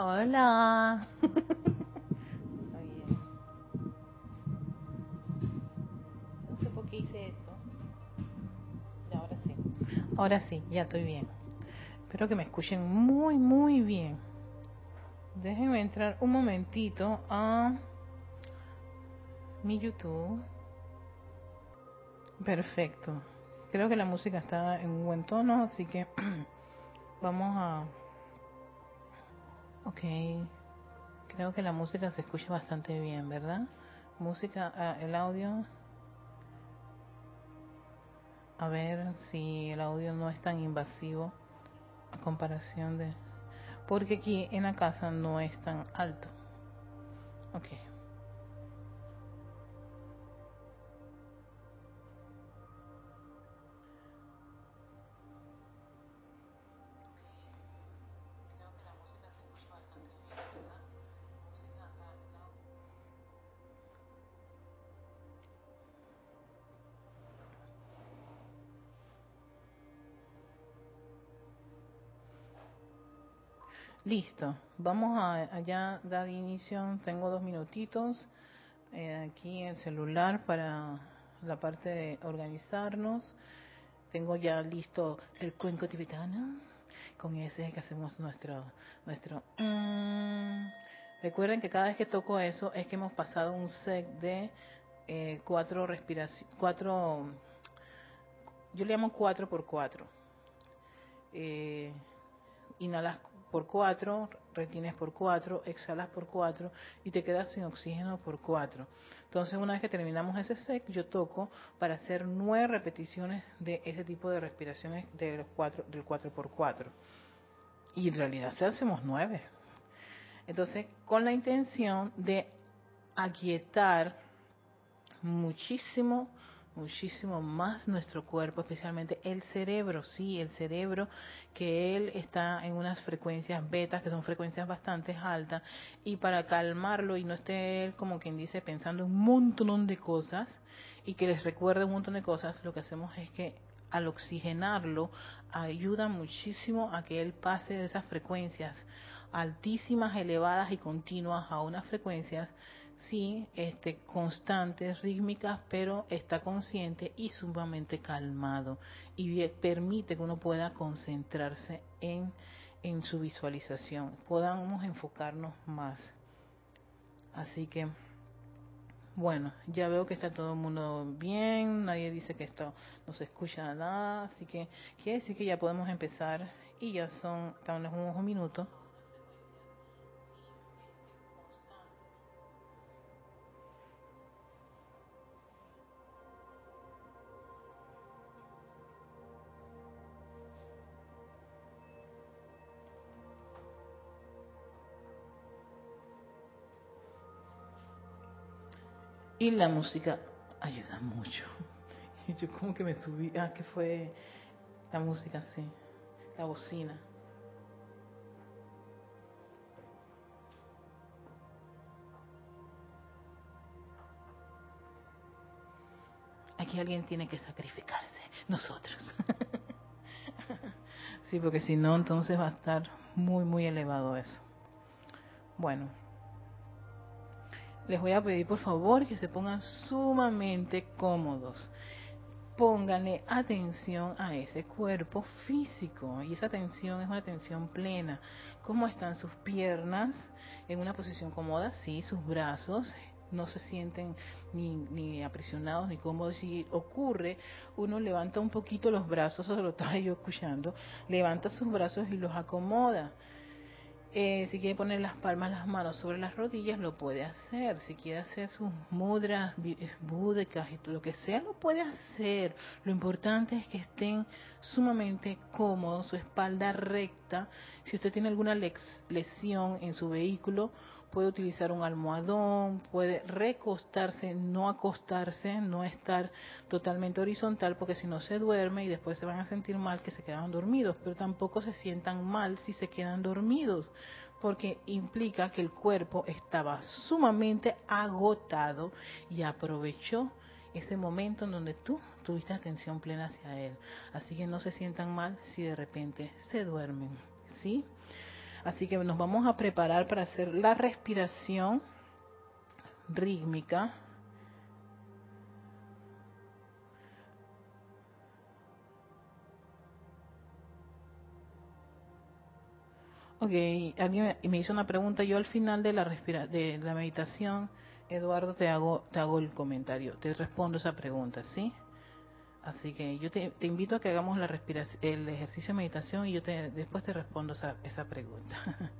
Hola. No sé por qué hice esto. Ahora sí. Ahora sí, ya estoy bien. Espero que me escuchen muy, muy bien. Déjenme entrar un momentito a mi YouTube. Perfecto. Creo que la música está en un buen tono, así que vamos a... Ok. Creo que la música se escucha bastante bien, ¿verdad? Música, ah, el audio. A ver si el audio no es tan invasivo a comparación de... Porque aquí en la casa no es tan alto. Ok. Listo, vamos a allá dar inicio. Tengo dos minutitos eh, aquí el celular para la parte de organizarnos. Tengo ya listo el cuenco tibetano. Con ese es que hacemos nuestro nuestro. mm. Recuerden que cada vez que toco eso es que hemos pasado un set de eh, cuatro respiraciones, cuatro. Yo le llamo cuatro por cuatro. Eh, inhalas por 4, retienes por 4, exhalas por 4 y te quedas sin oxígeno por 4. Entonces una vez que terminamos ese set, yo toco para hacer nueve repeticiones de ese tipo de respiraciones de los cuatro, del 4 por 4. Y en realidad se hacemos nueve. Entonces, con la intención de aquietar muchísimo muchísimo más nuestro cuerpo, especialmente el cerebro, sí, el cerebro, que él está en unas frecuencias betas, que son frecuencias bastante altas, y para calmarlo y no esté él como quien dice pensando un montón de cosas y que les recuerde un montón de cosas, lo que hacemos es que al oxigenarlo ayuda muchísimo a que él pase de esas frecuencias altísimas, elevadas y continuas a unas frecuencias sí, este, constantes, rítmicas, pero está consciente y sumamente calmado y permite que uno pueda concentrarse en, en su visualización, podamos enfocarnos más. Así que, bueno, ya veo que está todo el mundo bien, nadie dice que esto no se escucha nada, así que quiere decir que ya podemos empezar y ya son, están unos minutos. La música ayuda mucho. Y yo como que me subí, ah, que fue la música, sí, la bocina. Aquí alguien tiene que sacrificarse, nosotros. sí, porque si no, entonces va a estar muy, muy elevado eso. Bueno, les voy a pedir por favor que se pongan sumamente cómodos. Pónganle atención a ese cuerpo físico y esa atención es una atención plena. ¿Cómo están sus piernas? En una posición cómoda, sí, sus brazos no se sienten ni, ni aprisionados ni cómodos. Si ocurre, uno levanta un poquito los brazos, eso lo estaba yo escuchando, levanta sus brazos y los acomoda eh, si quiere poner las palmas, las manos sobre las rodillas, lo puede hacer. Si quiere hacer sus mudras eh, búdicas y lo que sea, lo puede hacer. Lo importante es que estén sumamente cómodos, su espalda recta. Si usted tiene alguna lesión en su vehículo, puede utilizar un almohadón, puede recostarse, no acostarse, no estar totalmente horizontal, porque si no se duerme y después se van a sentir mal que se quedan dormidos, pero tampoco se sientan mal si se quedan dormidos, porque implica que el cuerpo estaba sumamente agotado y aprovechó ese momento en donde tú tuviste atención plena hacia él. Así que no se sientan mal si de repente se duermen, ¿sí? Así que nos vamos a preparar para hacer la respiración rítmica. Ok, alguien me hizo una pregunta. Yo al final de la respira de la meditación, Eduardo, te hago te hago el comentario, te respondo esa pregunta, ¿sí? Así que yo te, invito a que hagamos la respiración, el ejercicio de meditación y yo te, después te respondo esa, esa pregunta.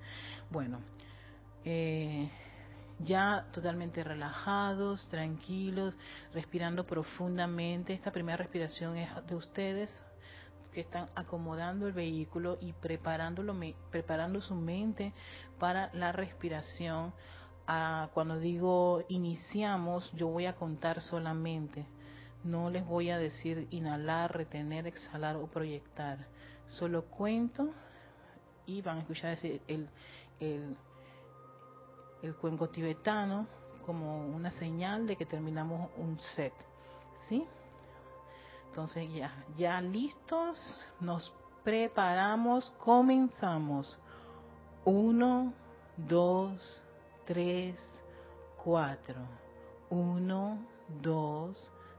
bueno, eh, ya totalmente relajados, tranquilos, respirando profundamente. Esta primera respiración es de ustedes que están acomodando el vehículo y preparándolo, preparando su mente para la respiración. Ah, cuando digo iniciamos, yo voy a contar solamente. No les voy a decir inhalar, retener, exhalar o proyectar. Solo cuento y van a escuchar el, el, el cuenco tibetano como una señal de que terminamos un set. ¿Sí? Entonces ya, ya listos, nos preparamos, comenzamos. Uno, dos, tres, cuatro. Uno, dos,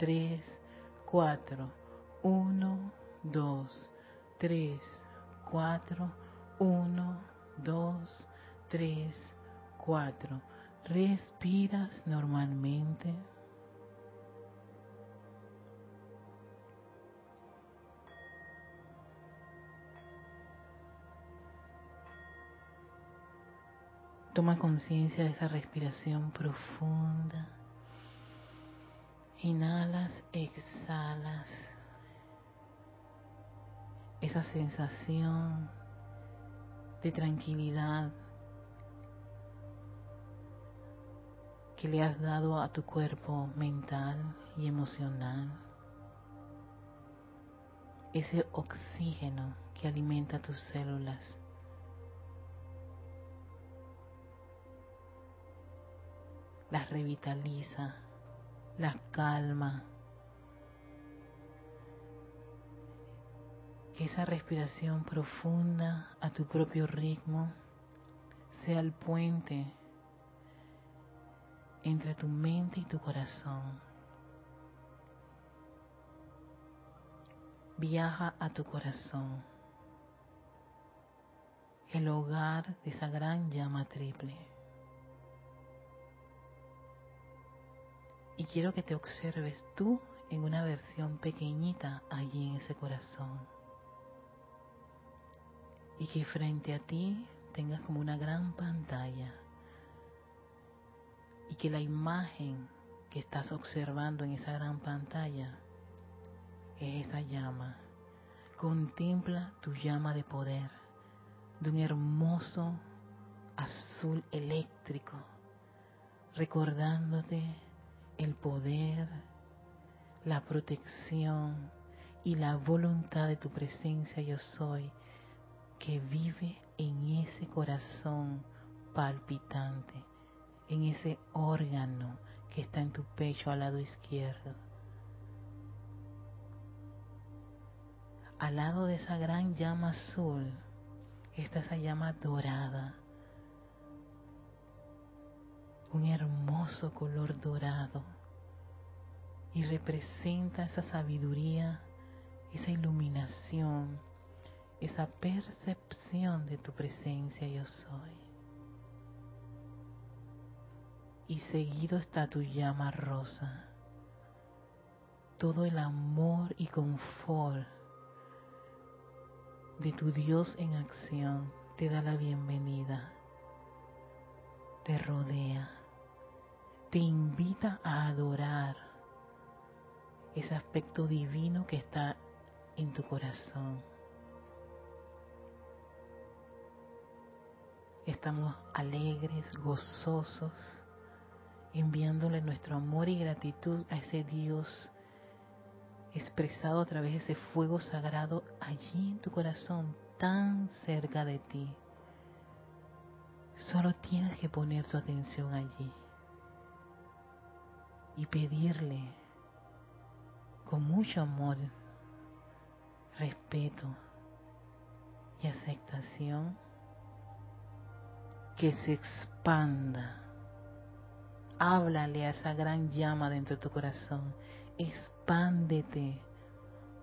3, 4, 1, 2, 3, 4, 1, 2, 3, 4. Respiras normalmente. Toma conciencia de esa respiración profunda. Inhalas, exhalas. Esa sensación de tranquilidad que le has dado a tu cuerpo mental y emocional, ese oxígeno que alimenta tus células. Las revitaliza, las calma. Que esa respiración profunda a tu propio ritmo sea el puente entre tu mente y tu corazón. Viaja a tu corazón, el hogar de esa gran llama triple. Y quiero que te observes tú en una versión pequeñita allí en ese corazón. Y que frente a ti tengas como una gran pantalla y que la imagen que estás observando en esa gran pantalla es esa llama. Contempla tu llama de poder de un hermoso azul eléctrico, recordándote el poder, la protección y la voluntad de tu presencia yo soy que vive en ese corazón palpitante en ese órgano que está en tu pecho al lado izquierdo. Al lado de esa gran llama azul está esa llama dorada, un hermoso color dorado y representa esa sabiduría, esa iluminación, esa percepción de tu presencia yo soy. y seguido está tu llama rosa. Todo el amor y confort de tu Dios en acción te da la bienvenida, te rodea, te invita a adorar ese aspecto divino que está en tu corazón. Estamos alegres, gozosos, enviándole nuestro amor y gratitud a ese Dios expresado a través de ese fuego sagrado allí en tu corazón, tan cerca de ti. Solo tienes que poner tu atención allí y pedirle con mucho amor, respeto y aceptación que se expanda háblale a esa gran llama dentro de tu corazón. Expándete,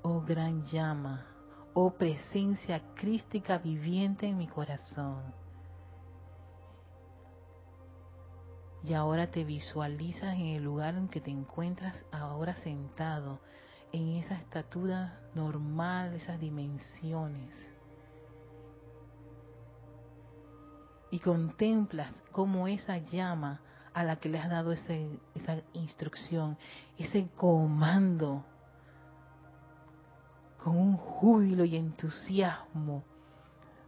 oh gran llama, oh presencia crística viviente en mi corazón. Y ahora te visualizas en el lugar en que te encuentras ahora sentado, en esa estatura normal, esas dimensiones. Y contemplas cómo esa llama a la que le has dado ese, esa instrucción, ese comando, con un júbilo y entusiasmo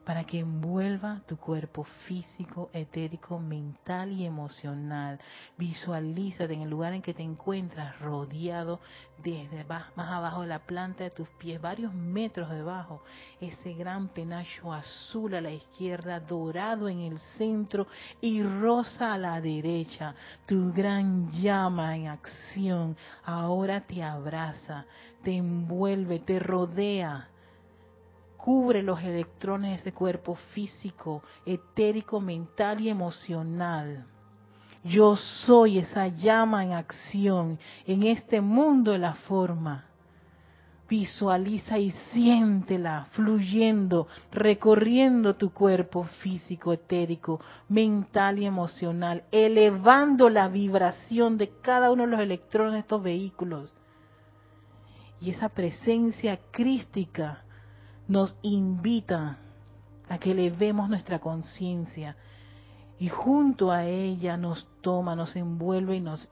para que envuelva tu cuerpo físico, etérico, mental y emocional. Visualízate en el lugar en que te encuentras, rodeado desde más abajo de la planta de tus pies, varios metros debajo, ese gran penacho azul a la izquierda, dorado en el centro y rosa a la derecha. Tu gran llama en acción ahora te abraza, te envuelve, te rodea cubre los electrones de ese cuerpo físico, etérico, mental y emocional. Yo soy esa llama en acción en este mundo de la forma. Visualiza y siéntela fluyendo, recorriendo tu cuerpo físico, etérico, mental y emocional, elevando la vibración de cada uno de los electrones de estos vehículos. Y esa presencia crística nos invita a que elevemos nuestra conciencia y junto a ella nos toma, nos envuelve y nos,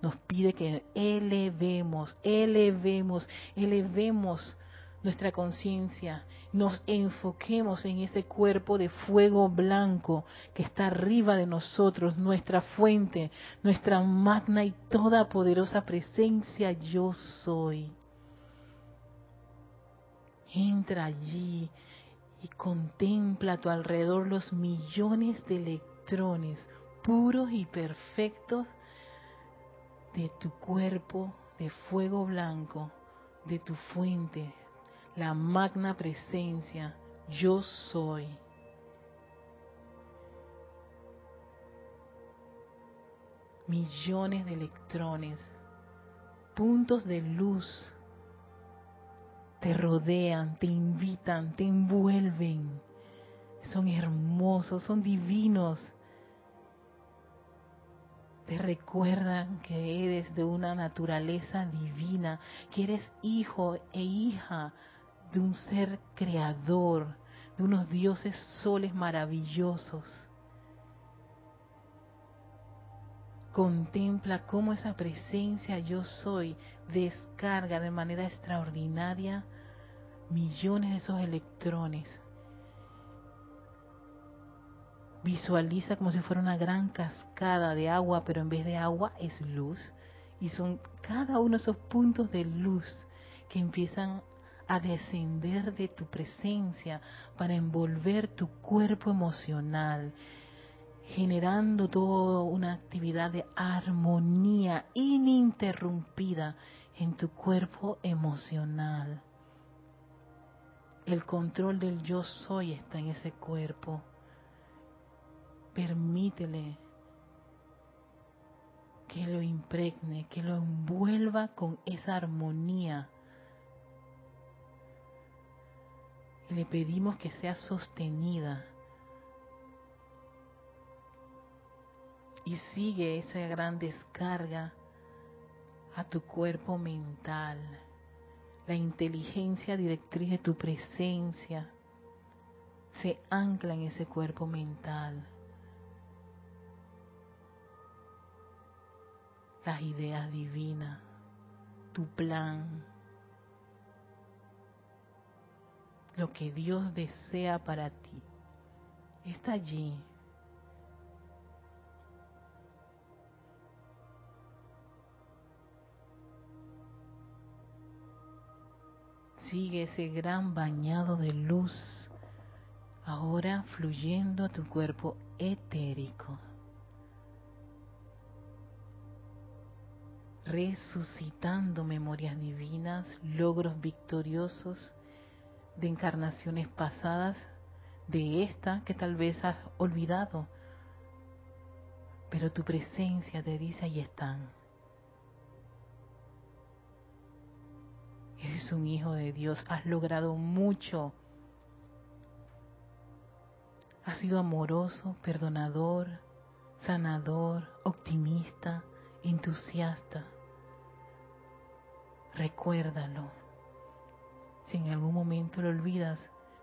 nos pide que elevemos, elevemos, elevemos nuestra conciencia, nos enfoquemos en ese cuerpo de fuego blanco que está arriba de nosotros, nuestra fuente, nuestra magna y toda poderosa presencia yo soy. Entra allí y contempla a tu alrededor los millones de electrones puros y perfectos de tu cuerpo de fuego blanco, de tu fuente, la magna presencia, yo soy. Millones de electrones, puntos de luz, te rodean, te invitan, te envuelven. Son hermosos, son divinos. Te recuerdan que eres de una naturaleza divina, que eres hijo e hija de un ser creador, de unos dioses soles maravillosos. Contempla cómo esa presencia yo soy descarga de manera extraordinaria millones de esos electrones. Visualiza como si fuera una gran cascada de agua, pero en vez de agua es luz. Y son cada uno de esos puntos de luz que empiezan a descender de tu presencia para envolver tu cuerpo emocional, generando toda una actividad de armonía ininterrumpida en tu cuerpo emocional. El control del yo soy está en ese cuerpo. Permítele que lo impregne, que lo envuelva con esa armonía le pedimos que sea sostenida. Y sigue esa gran descarga a tu cuerpo mental, la inteligencia directriz de tu presencia se ancla en ese cuerpo mental. Las ideas divinas, tu plan, lo que Dios desea para ti está allí. Sigue ese gran bañado de luz ahora fluyendo a tu cuerpo etérico. Resucitando memorias divinas, logros victoriosos de encarnaciones pasadas, de esta que tal vez has olvidado, pero tu presencia te dice ahí están. Eres un hijo de Dios, has logrado mucho. Has sido amoroso, perdonador, sanador, optimista, entusiasta. Recuérdalo. Si en algún momento lo olvidas,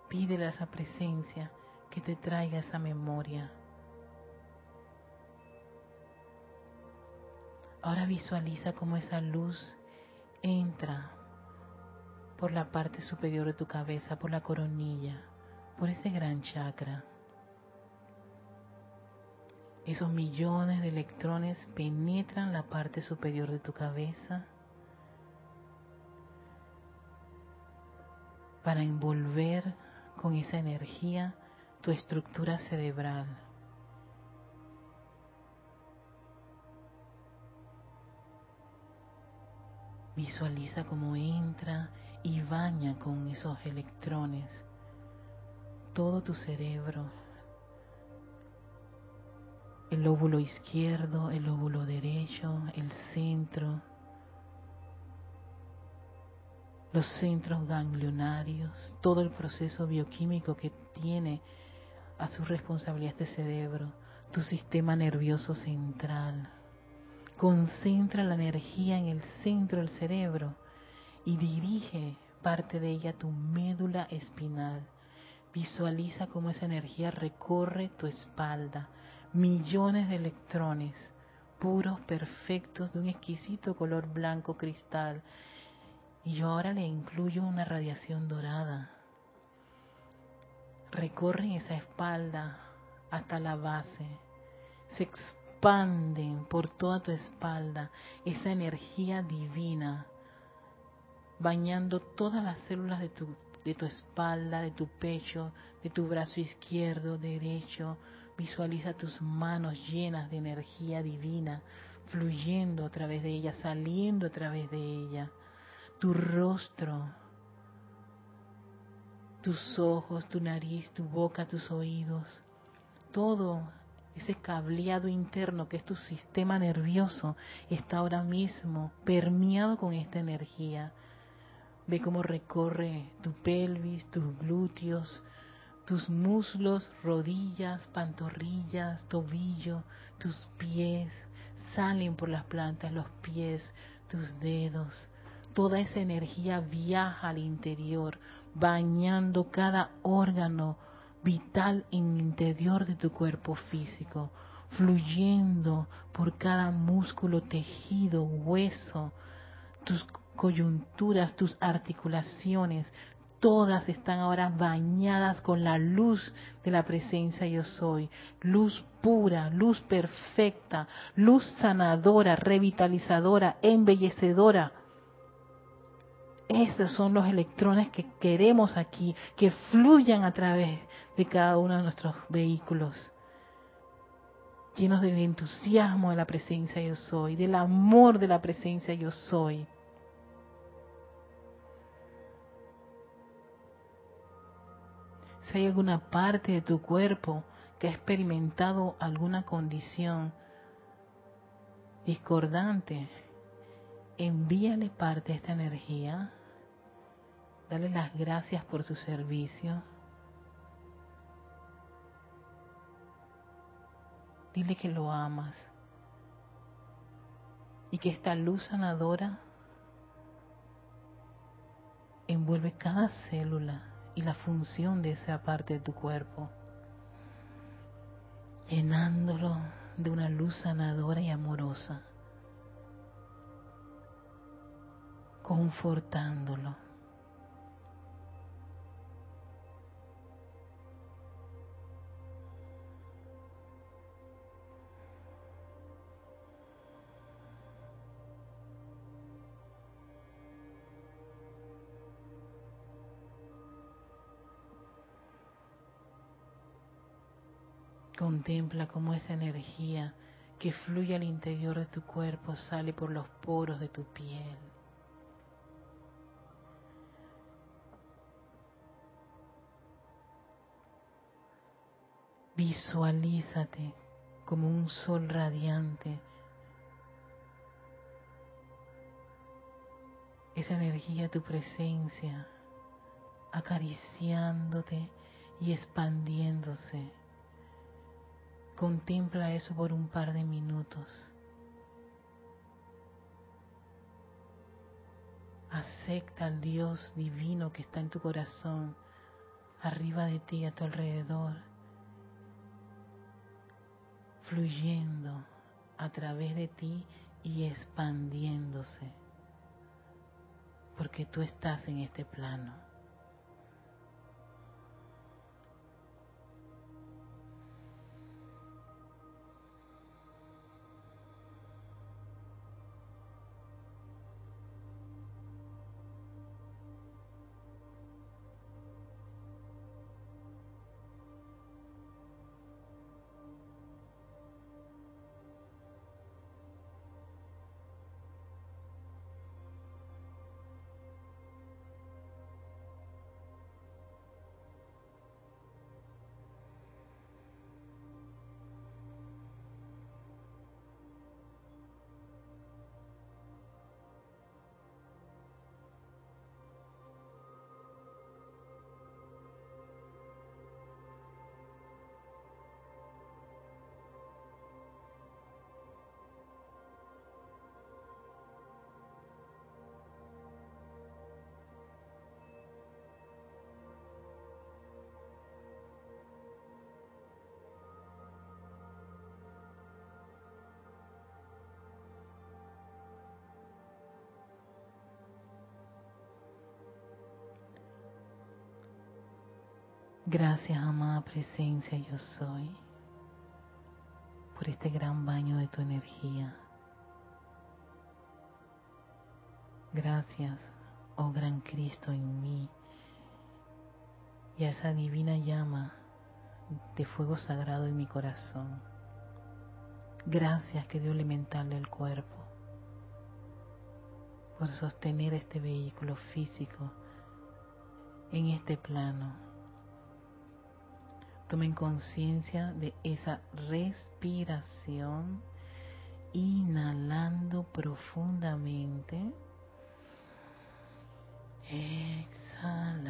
pídele a esa presencia que te traiga esa memoria. Ahora visualiza cómo esa luz entra por la parte superior de tu cabeza, por la coronilla, por ese gran chakra. Esos millones de electrones penetran la parte superior de tu cabeza para envolver con esa energía tu estructura cerebral. Visualiza cómo entra y baña con esos electrones todo tu cerebro, el lóbulo izquierdo, el lóbulo derecho, el centro, los centros ganglionarios, todo el proceso bioquímico que tiene a su responsabilidad este cerebro, tu sistema nervioso central. Concentra la energía en el centro del cerebro y dirige parte de ella tu médula espinal. Visualiza cómo esa energía recorre tu espalda, millones de electrones puros, perfectos, de un exquisito color blanco cristal, Y yo ahora le incluyo una radiación dorada. Recorren esa espalda hasta la base. Se expanden por toda tu espalda esa energía divina, bañando todas las células de tu, de tu espalda, de tu pecho, de tu brazo izquierdo, derecho. Visualiza tus manos llenas de energía divina, fluyendo a través de ella, saliendo a través de ella. Tu rostro, tus ojos, tu nariz, tu boca, tus oídos, todo ese cableado interno que es tu sistema nervioso está ahora mismo permeado con esta energía. Ve cómo recorre tu pelvis, tus glúteos, tus muslos, rodillas, pantorrillas, tobillo, tus pies. Salen por las plantas, los pies, tus dedos. Toda esa energía viaja al interior, bañando cada órgano, vital en el interior de tu cuerpo físico, fluyendo por cada músculo, tejido, hueso, tus coyunturas, tus articulaciones, todas están ahora bañadas con la luz de la presencia yo soy, luz pura, luz perfecta, luz sanadora, revitalizadora, embellecedora, estos son los electrones que queremos aquí, que fluyan a través de cada uno de nuestros vehículos, llenos del entusiasmo de la presencia yo soy, del amor de la presencia yo soy. Si hay alguna parte de tu cuerpo que ha experimentado alguna condición discordante, envíale parte de esta energía Dale las gracias por su servicio. Dile que lo amas y que esta luz sanadora envuelve cada célula y la función de esa parte de tu cuerpo, llenándolo de una luz sanadora y amorosa, confortándolo. Contempla cómo esa energía que fluye al interior de tu cuerpo sale por los poros de tu piel. Visualízate como un sol radiante. Esa energía, tu presencia, acariciándote y expandiéndose Contempla eso por un par de minutos. Acepta al Dios divino que está en tu corazón, arriba de ti, a tu alrededor, fluyendo a través de ti y expandiéndose, porque tú estás en este plano. Gracias, amada presencia, yo soy, por este gran baño de tu energía. Gracias, oh gran Cristo en mí, y a esa divina llama de fuego sagrado en mi corazón. Gracias, querido elemental del cuerpo, por sostener este vehículo físico en este plano. Tomen conciencia de esa respiración, inhalando profundamente, exhalando.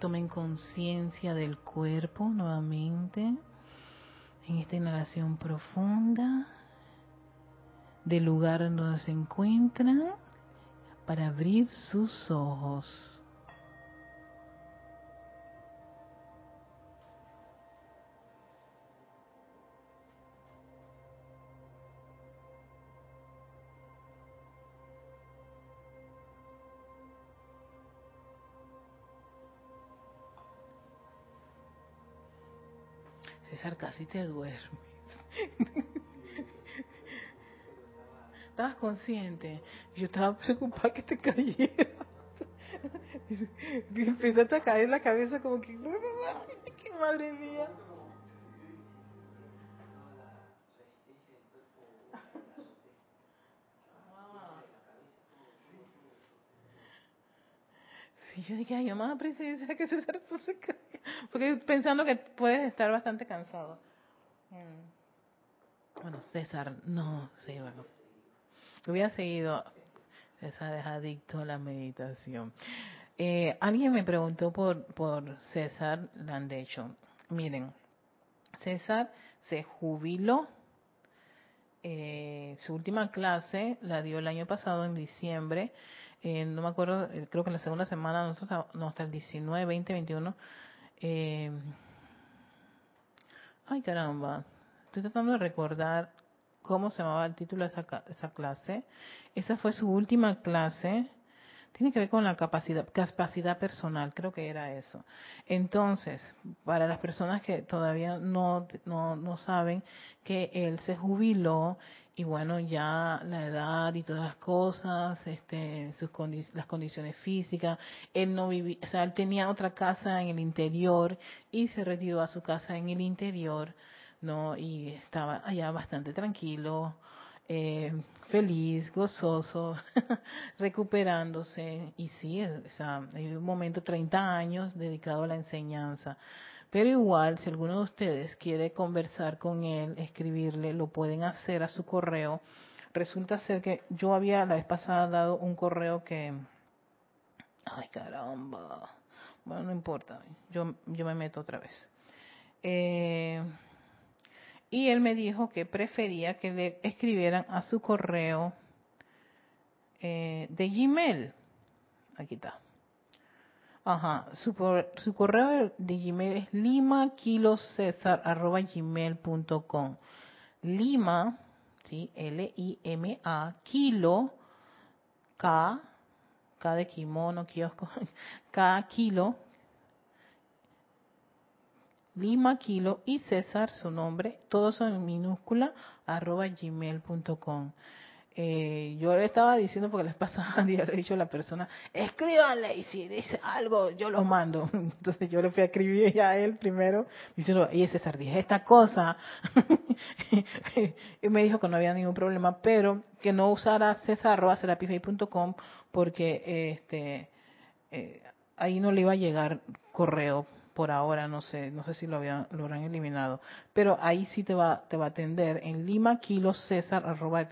Tomen conciencia del cuerpo nuevamente en esta inhalación profunda, del lugar donde se encuentran, para abrir sus ojos. Casi te duermes. Estabas consciente. Yo estaba preocupada que te cayera. Empezaste a caer la cabeza como que... ¡Qué madre mía! Sí, yo dije, ay, mamá, presencia, que se cae. Porque pensando que puedes estar bastante cansado. Mm. Bueno, César, no, sí, bueno. Hubiera seguido. César es adicto a la meditación. Eh, alguien me preguntó por, por César Landecho. Miren, César se jubiló. Eh, su última clase la dio el año pasado, en diciembre. Eh, no me acuerdo, creo que en la segunda semana, no, hasta el 19, 20, 21 eh, ay, caramba. Estoy tratando de recordar cómo se llamaba el título de esa, clase. Esa fue su última clase. Tiene que ver con la capacidad, capacidad personal, creo que era eso. Entonces, para las personas que todavía no, no, no saben que él se jubiló y bueno, ya la edad y todas las cosas, este, sus las condiciones físicas, él no vivía, o sea, él tenía otra casa en el interior y se retiró a su casa en el interior, ¿no? Y estaba allá bastante tranquilo, eh, feliz, gozoso, recuperándose. Y sí, o sea, hay un momento, 30 años dedicado a la enseñanza. Pero igual, si alguno de ustedes quiere conversar con él, escribirle, lo pueden hacer a su correo. Resulta ser que yo había la vez pasada dado un correo que... Ay, caramba. Bueno, no importa. Yo, yo me meto otra vez. Eh, y él me dijo que prefería que le escribieran a su correo eh, de Gmail. Aquí está. Ajá, su, correo de Gmail es limakilocesar.gmail.com Lima, ¿sí? L-I-M-A, kilo, K, K de kimono, kiosco, K, kilo, Lima, kilo y César, su nombre, todos son en minúscula, arroba gmail.com. Eh, yo le estaba diciendo porque les pasaba, le he dicho a la persona, escríbanle y si dice algo yo lo mando. Entonces yo le fui a escribir a él primero diciendo, y César, dije esta cosa. y me dijo que no había ningún problema, pero que no usara cesar.com porque este eh, ahí no le iba a llegar correo por ahora, no sé, no sé si lo habían, lo habrán eliminado, pero ahí sí te va, te va a atender en lima kilo arroba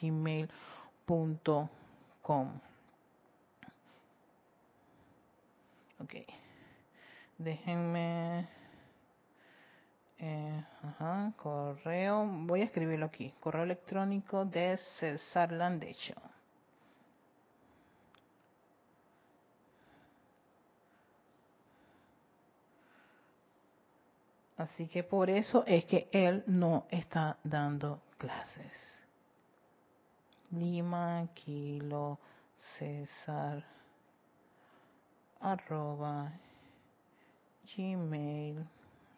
gmail.com. Ok. Déjenme. Eh, ajá, correo. Voy a escribirlo aquí. Correo electrónico de César Landecho. Así que por eso es que él no está dando clases. Lima, Kilo, César, arroba gmail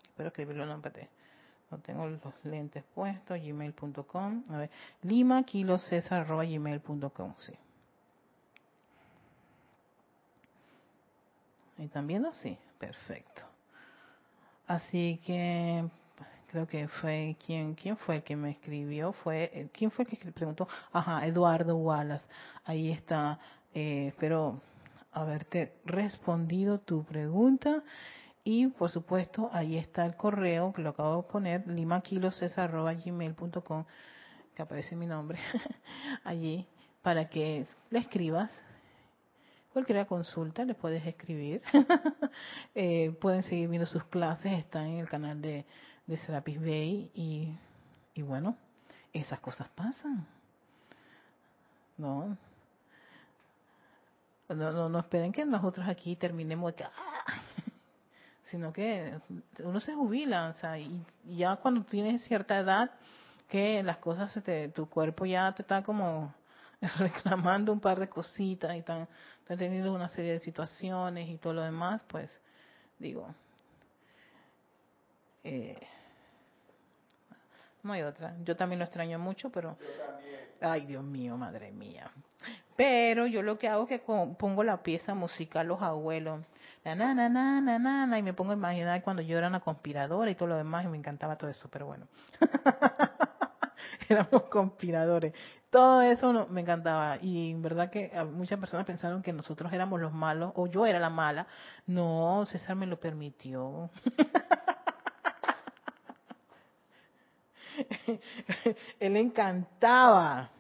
espero escribirlo no empate no tengo los lentes puestos gmail.com a ver lima kilo césar arroba gmail.com sí ¿Y están viendo? Sí, perfecto. Así que creo que fue quien quién fue el que me escribió fue eh, quién fue el que preguntó ajá Eduardo Wallace. Ahí está eh, espero haberte respondido tu pregunta y por supuesto ahí está el correo que lo acabo de poner limakilocesar@gmail.com que aparece mi nombre allí para que le escribas. Cualquier consulta le puedes escribir. eh, pueden seguir viendo sus clases, están en el canal de, de Serapis Bay y, y bueno, esas cosas pasan. No, no, no, no esperen que nosotros aquí terminemos de ¡ah! sino que uno se jubila, o sea, y, ya cuando tienes cierta edad, que las cosas, se te, tu cuerpo ya te está como reclamando un par de cositas y están, teniendo una serie de situaciones y todo lo demás, pues digo, eh, no hay otra. Yo también lo extraño mucho, pero... Ay, Dios mío, madre mía. Pero yo lo que hago es que pongo la pieza musical Los Abuelos. Na, na, na, na, na, na, y me pongo a imaginar cuando yo era una conspiradora y todo lo demás, y me encantaba todo eso, pero bueno. éramos conspiradores. Todo eso no, me encantaba. Y en verdad que muchas personas pensaron que nosotros éramos los malos, o yo era la mala. No, César me lo permitió. Él encantaba.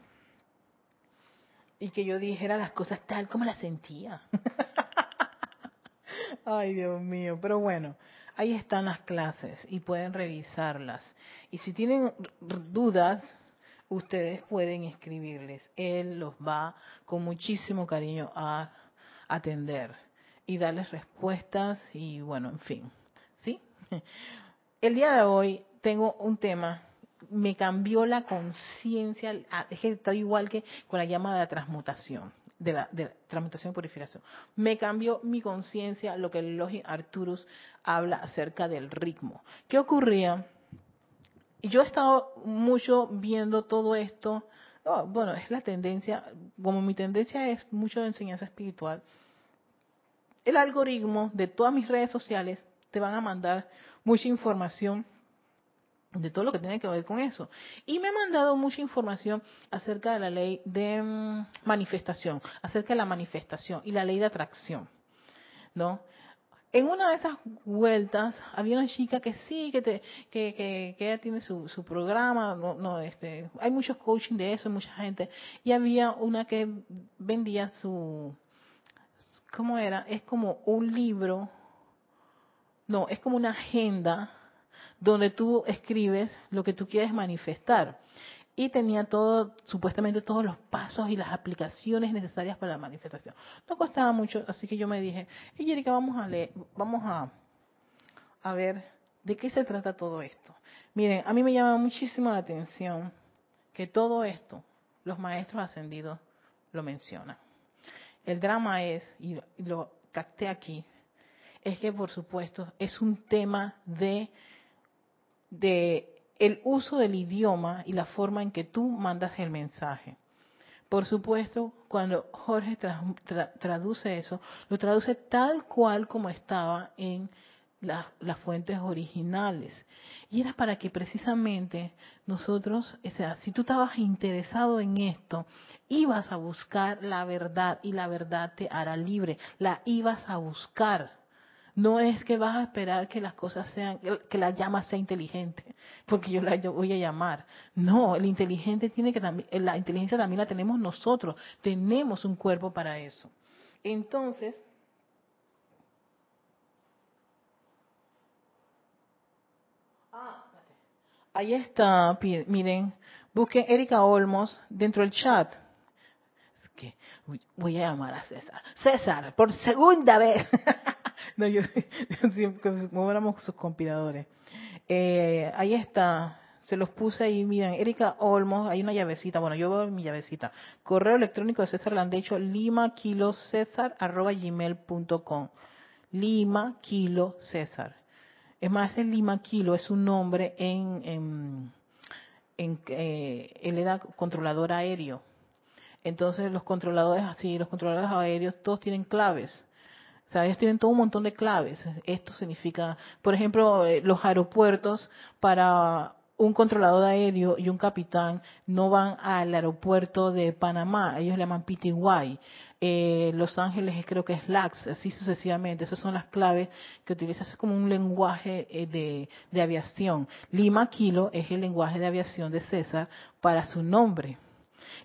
Y que yo dijera las cosas tal como las sentía. Ay, Dios mío. Pero bueno, ahí están las clases y pueden revisarlas. Y si tienen dudas, ustedes pueden escribirles. Él los va con muchísimo cariño a atender y darles respuestas y bueno, en fin. ¿Sí? El día de hoy tengo un tema me cambió la conciencia, es que igual que con la llama de la transmutación de la, transmutación y purificación. Me cambió mi conciencia lo que el Logi Arturus habla acerca del ritmo. ¿Qué ocurría? Yo he estado mucho viendo todo esto. Oh, bueno, es la tendencia, como mi tendencia es mucho de enseñanza espiritual, el algoritmo de todas mis redes sociales te van a mandar mucha información de todo lo que tiene que ver con eso. Y me ha mandado mucha información acerca de la ley de mm, manifestación, acerca de la manifestación y la ley de atracción, ¿no? En una de esas vueltas había una chica que sí, que, te, que, que, ella tiene su, su programa, no, no, este, hay muchos coaching de eso, mucha gente, y había una que vendía su, ¿cómo era? Es como un libro, no, es como una agenda donde tú escribes lo que tú quieres manifestar. Y tenía todo, supuestamente todos los pasos y las aplicaciones necesarias para la manifestación. No costaba mucho, así que yo me dije, Erika, vamos a leer, vamos a, a ver de qué se trata todo esto. Miren, a mí me llama muchísimo la atención que todo esto, los maestros ascendidos lo mencionan. El drama es, y lo capté aquí, es que por supuesto es un tema de de el uso del idioma y la forma en que tú mandas el mensaje. Por supuesto, cuando Jorge traduce eso, lo traduce tal cual como estaba en las fuentes originales. Y era para que precisamente nosotros, o sea, si tú estabas interesado en esto, ibas a buscar la verdad y la verdad te hará libre, la ibas a buscar. No es que vas a esperar que las cosas sean, que la llama sea inteligente, porque yo la voy a llamar. No, el inteligente tiene que la inteligencia también la tenemos nosotros. Tenemos un cuerpo para eso. Entonces, ah, ahí está, miren, busquen Erika Olmos dentro del chat. Es que voy a llamar a César. César, por segunda vez. no, yo, siempre, como éramos sus conspiradores. Eh, ahí está, se los puse ahí, miren, Erika Olmos, hay una llavecita, bueno, yo veo mi llavecita. Correo electrónico de César Landecho, lima kilo césar arroba gmail.com. Lima kilo César. Es más, el Lima Kilo es un nombre en, en, en eh, él era controlador aéreo. Entonces los controladores así, los controladores aéreos, todos tienen claves. Sea, ellos tienen todo un montón de claves. Esto significa, por ejemplo, eh, los aeropuertos para un controlador aéreo y un capitán no van al aeropuerto de Panamá, ellos le llaman PTY. Eh, Los Ángeles creo que es LAX, así sucesivamente. Esas son las claves que utilizas es como un lenguaje eh, de, aviación. Lima Kilo es el lenguaje de aviación de César para su nombre.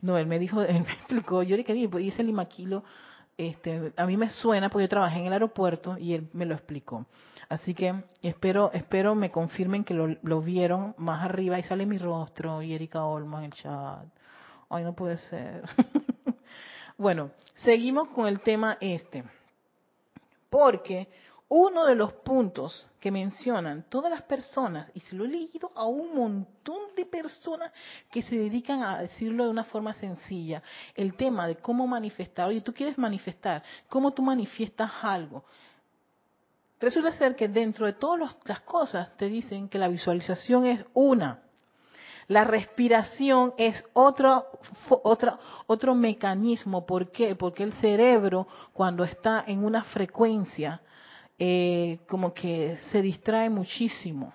No, él me dijo, él me explicó, yo dije, dice Lima Kilo, este, a mí me suena porque yo trabajé en el aeropuerto y él me lo explicó. Así que espero, espero me confirmen que lo, vieron más arriba. Ahí sale mi rostro y Erika Olma en el chat. Ay, no puede ser. bueno, seguimos con el tema este. Porque uno de los puntos que mencionan todas las personas, y se lo he leído a un montón de personas que se dedican a decirlo de una forma sencilla, el tema de cómo manifestar, oye, tú quieres manifestar, cómo tú manifiestas algo. Resulta ser que dentro de todas las cosas te dicen que la visualización es una. La respiración es otro, otro, otro mecanismo. ¿Por qué? Porque el cerebro, cuando está en una frecuencia, eh, como que se distrae muchísimo.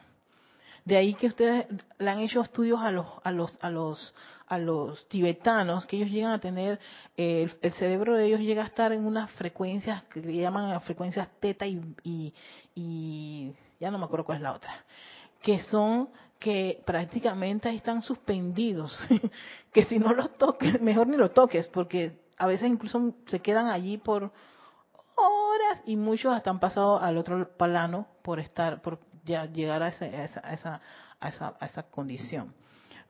De ahí que ustedes le han hecho estudios a los, a los, a los, a los tibetanos, que ellos llegan a tener, eh, el, cerebro de ellos llega a estar en unas frecuencias que llaman frecuencias teta y, y, y, ya no me acuerdo cuál es la otra, que son que prácticamente están suspendidos, que si no los toques, mejor ni los toques, porque a veces incluso se quedan allí por y muchos hasta han pasado al otro plano por estar, por ya llegar a, esa, a, esa, a, esa, a esa condición.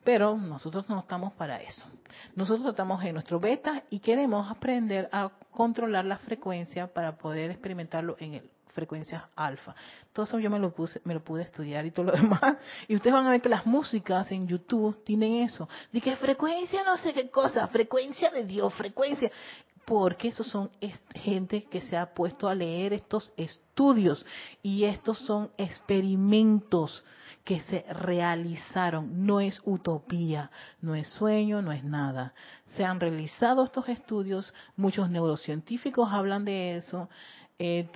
Pero nosotros no estamos para eso. Nosotros estamos en nuestro beta y queremos aprender a controlar la frecuencia para poder experimentarlo en el frecuencias alfa. Todo eso yo me lo puse, me lo pude estudiar y todo lo demás. Y ustedes van a ver que las músicas en YouTube tienen eso. De que frecuencia no sé qué cosa, frecuencia de Dios, frecuencia porque esos son gente que se ha puesto a leer estos estudios y estos son experimentos que se realizaron, no es utopía, no es sueño, no es nada. Se han realizado estos estudios, muchos neurocientíficos hablan de eso. Eh,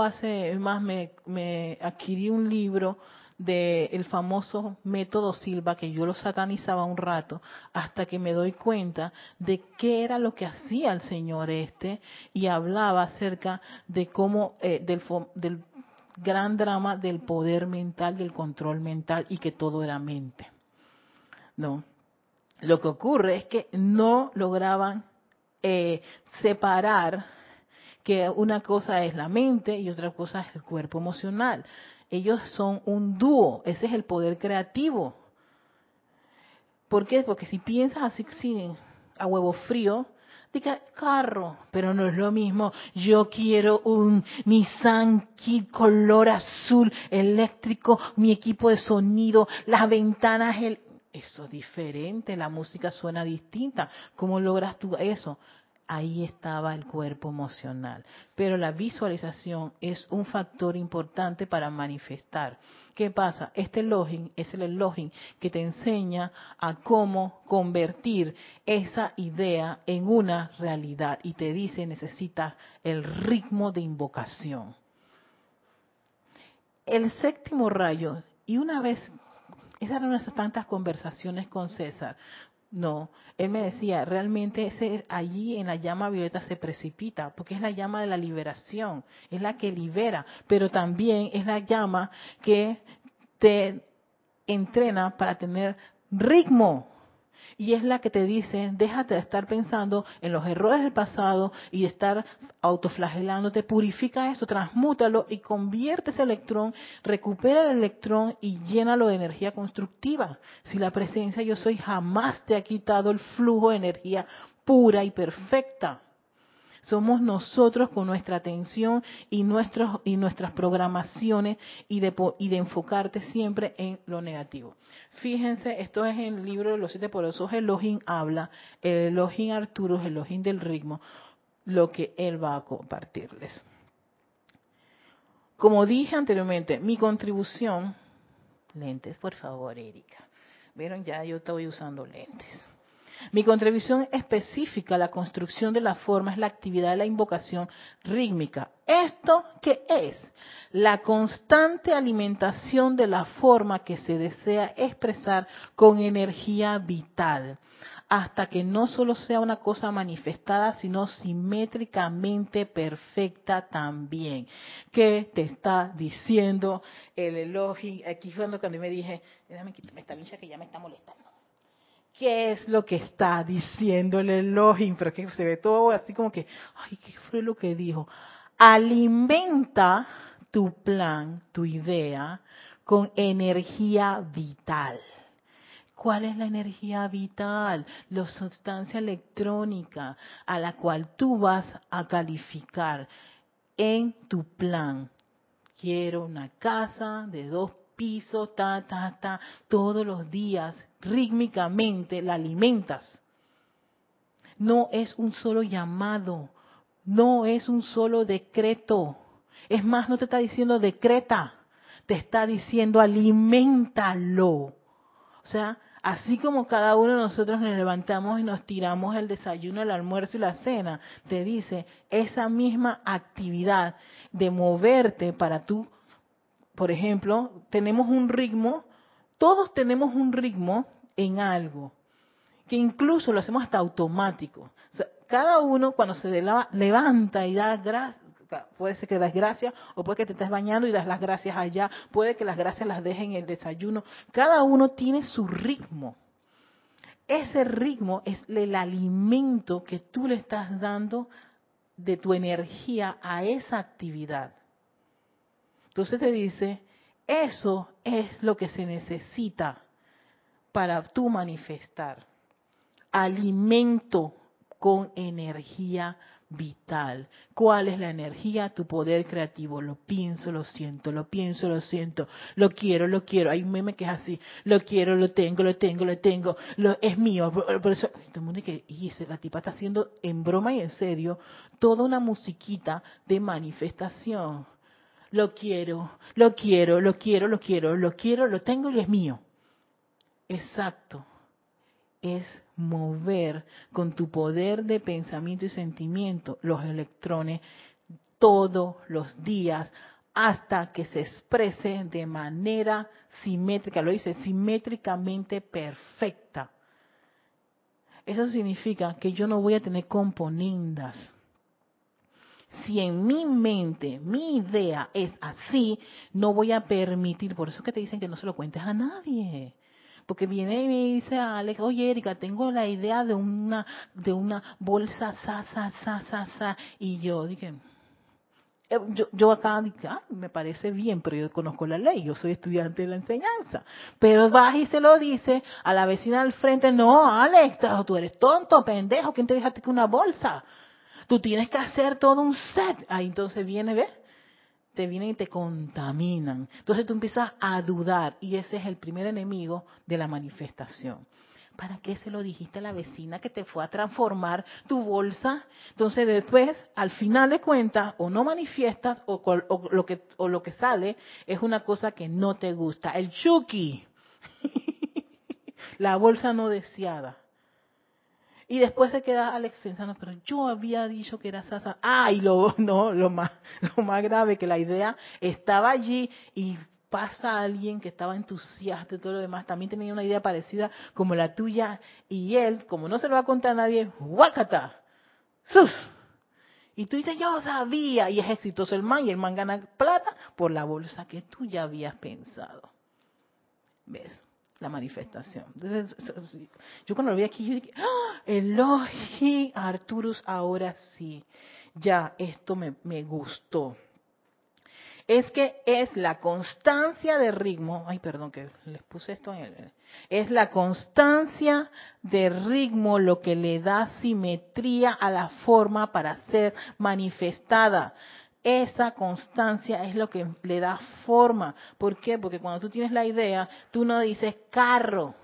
hace más, me adquirí un libro del famoso método Silva, que yo lo satanizaba un rato, hasta que me doy cuenta de qué era lo que hacía el señor este, y hablaba acerca de cómo, eh, del, del gran drama del poder mental, del control mental, y que todo era mente. No. Lo que ocurre es que no lograban eh, separar que una cosa es la mente y otra cosa es el cuerpo emocional. Ellos son un dúo, ese es el poder creativo. ¿Por qué? Porque si piensas así, a huevo frío, diga carro, pero no es lo mismo. Yo quiero un Nissan Key color azul eléctrico, mi equipo de sonido, las ventanas, el... Eso es diferente, la música suena distinta. ¿Cómo logras tú eso? Ahí estaba el cuerpo emocional. Pero la visualización es un factor importante para manifestar. ¿Qué pasa? Este login es el login que te enseña a cómo convertir esa idea en una realidad y te dice necesita el ritmo de invocación. El séptimo rayo, y una vez, esas eran nuestras tantas conversaciones con César, no, él me decía, realmente ese, allí en la llama violeta se precipita, porque es la llama de la liberación, es la que libera, pero también es la llama que te entrena para tener ritmo. Y es la que te dice, déjate de estar pensando en los errores del pasado y de estar autoflagelándote, purifica esto, transmútalo y convierte ese electrón, recupera el electrón y llénalo de energía constructiva. Si la presencia yo soy jamás te ha quitado el flujo de energía pura y perfecta. Somos nosotros con nuestra atención y, nuestros, y nuestras programaciones y de, y de enfocarte siempre en lo negativo. Fíjense, esto es en el libro de los siete poderosos, Elohim habla, el Elohim Arturus, el Elohim del ritmo, lo que él va a compartirles. Como dije anteriormente, mi contribución, lentes por favor, Erika. Vieron, ya yo estoy usando lentes. Mi contribución específica a la construcción de la forma es la actividad de la invocación rítmica. ¿Esto qué es? La constante alimentación de la forma que se desea expresar con energía vital hasta que no solo sea una cosa manifestada, sino simétricamente perfecta también. ¿Qué te está diciendo el elogio? Aquí cuando me dije, déjame quitarme esta vincha que ya me está molestando. ¿Qué es lo que está diciendo el elogio? Pero que se ve todo así como que, ay, ¿qué fue lo que dijo? Alimenta tu plan, tu idea, con energía vital. ¿Cuál es la energía vital? La sustancia electrónica a la cual tú vas a calificar en tu plan. Quiero una casa de dos pisos, ta, ta, ta, todos los días, rítmicamente la alimentas. No es un solo llamado, no es un solo decreto. Es más, no te está diciendo decreta, te está diciendo alimentalo. O sea, Así como cada uno de nosotros nos levantamos y nos tiramos el desayuno, el almuerzo y la cena, te dice esa misma actividad de moverte para tú, por ejemplo, tenemos un ritmo, todos tenemos un ritmo en algo, que incluso lo hacemos hasta automático. cada uno cuando se levanta y da gracias, puede ser que das gracias o puede que te estés bañando y das las gracias allá, puede que las gracias las dejen en el desayuno. Cada uno tiene su ritmo. Ese ritmo es el alimento que tú le estás dando de tu energía a esa actividad. Entonces te dice, eso es lo que se necesita para tú manifestar. Alimento con energía vital. ¿Cuál es la energía? Tu poder creativo. Lo pienso, lo siento, lo pienso, lo siento. Lo quiero, lo quiero. Hay un meme que es así. Lo quiero, lo tengo, lo tengo, lo tengo. Lo, es mío. Por eso, todo el mundo que dice, la tipa está haciendo en broma y en serio toda una musiquita de manifestación. Lo quiero, lo quiero, lo quiero, lo quiero, lo quiero, lo tengo y es mío. Exacto. Es mover con tu poder de pensamiento y sentimiento los electrones todos los días hasta que se exprese de manera simétrica, lo dice, simétricamente perfecta. Eso significa que yo no voy a tener componendas. Si en mi mente, mi idea es así, no voy a permitir, por eso que te dicen que no se lo cuentes a nadie porque viene y me dice a Alex, oye Erika, tengo la idea de una, de una bolsa sa, sa, sa, sa, sa, y yo dije, eh, yo, yo acá ah, me parece bien, pero yo conozco la ley, yo soy estudiante de la enseñanza. Pero vas y se lo dice a la vecina al frente, no, Alex, tú eres tonto, pendejo, ¿quién te dejaste que una bolsa? Tú tienes que hacer todo un set. Ahí entonces viene, ¿ves? te vienen y te contaminan. Entonces tú empiezas a dudar y ese es el primer enemigo de la manifestación. ¿Para qué se lo dijiste a la vecina que te fue a transformar tu bolsa? Entonces después, al final de cuentas, o no manifiestas o, lo, que, o lo que sale es una cosa que no te gusta. El chuki, la bolsa no deseada. Y después se queda Alex pensando, pero yo había dicho que era Sasa. Ah, y lo, no, lo más, lo más grave, que la idea estaba allí y pasa alguien que estaba entusiasta y todo lo demás, también tenía una idea parecida como la tuya, y él, como no se lo va a contar a nadie, ¡guácata! ¡Sus! Y tú dices, yo sabía, y es exitoso el man, y el man gana plata por la bolsa que tú ya habías pensado. ¿Ves? La manifestación. yo cuando lo vi aquí, yo dije, ¡Ah! Elogi Arturus, ahora sí, ya, esto me, me gustó. es que es la constancia de ritmo, ay perdón que les puse esto en el, es la constancia de ritmo lo que le da simetría a la forma para ser manifestada. Esa constancia es lo que le da forma. ¿Por qué? Porque cuando tú tienes la idea, tú no dices carro,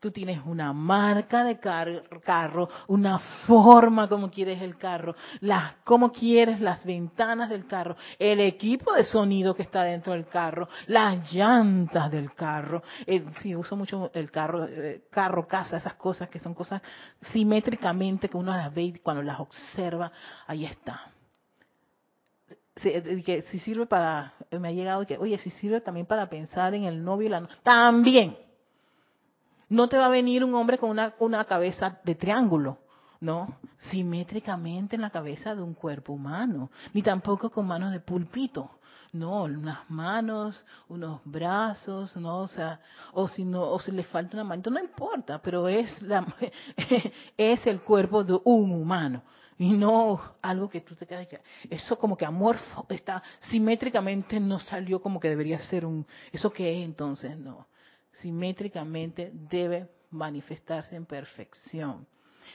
Tú tienes una marca de carro, una forma como quieres el carro, las, cómo quieres las ventanas del carro, el equipo de sonido que está dentro del carro, las llantas del carro. Eh, sí, uso mucho el carro, eh, carro, casa, esas cosas que son cosas simétricamente que uno las ve y cuando las observa, ahí está. Eh, que si sirve para, me ha llegado que, oye, si sirve también para pensar en el novio y la también no te va a venir un hombre con una, cabeza de triángulo, ¿no? Simétricamente en la cabeza de un cuerpo humano, ni tampoco con manos de pulpito. No, unas manos, unos brazos, no, o sea, o si no, o si le falta una mano, no importa, pero es la, es el cuerpo de un humano y no algo que tú te quedas eso como que amorfo está simétricamente no salió como que debería ser un eso qué es entonces no simétricamente debe manifestarse en perfección.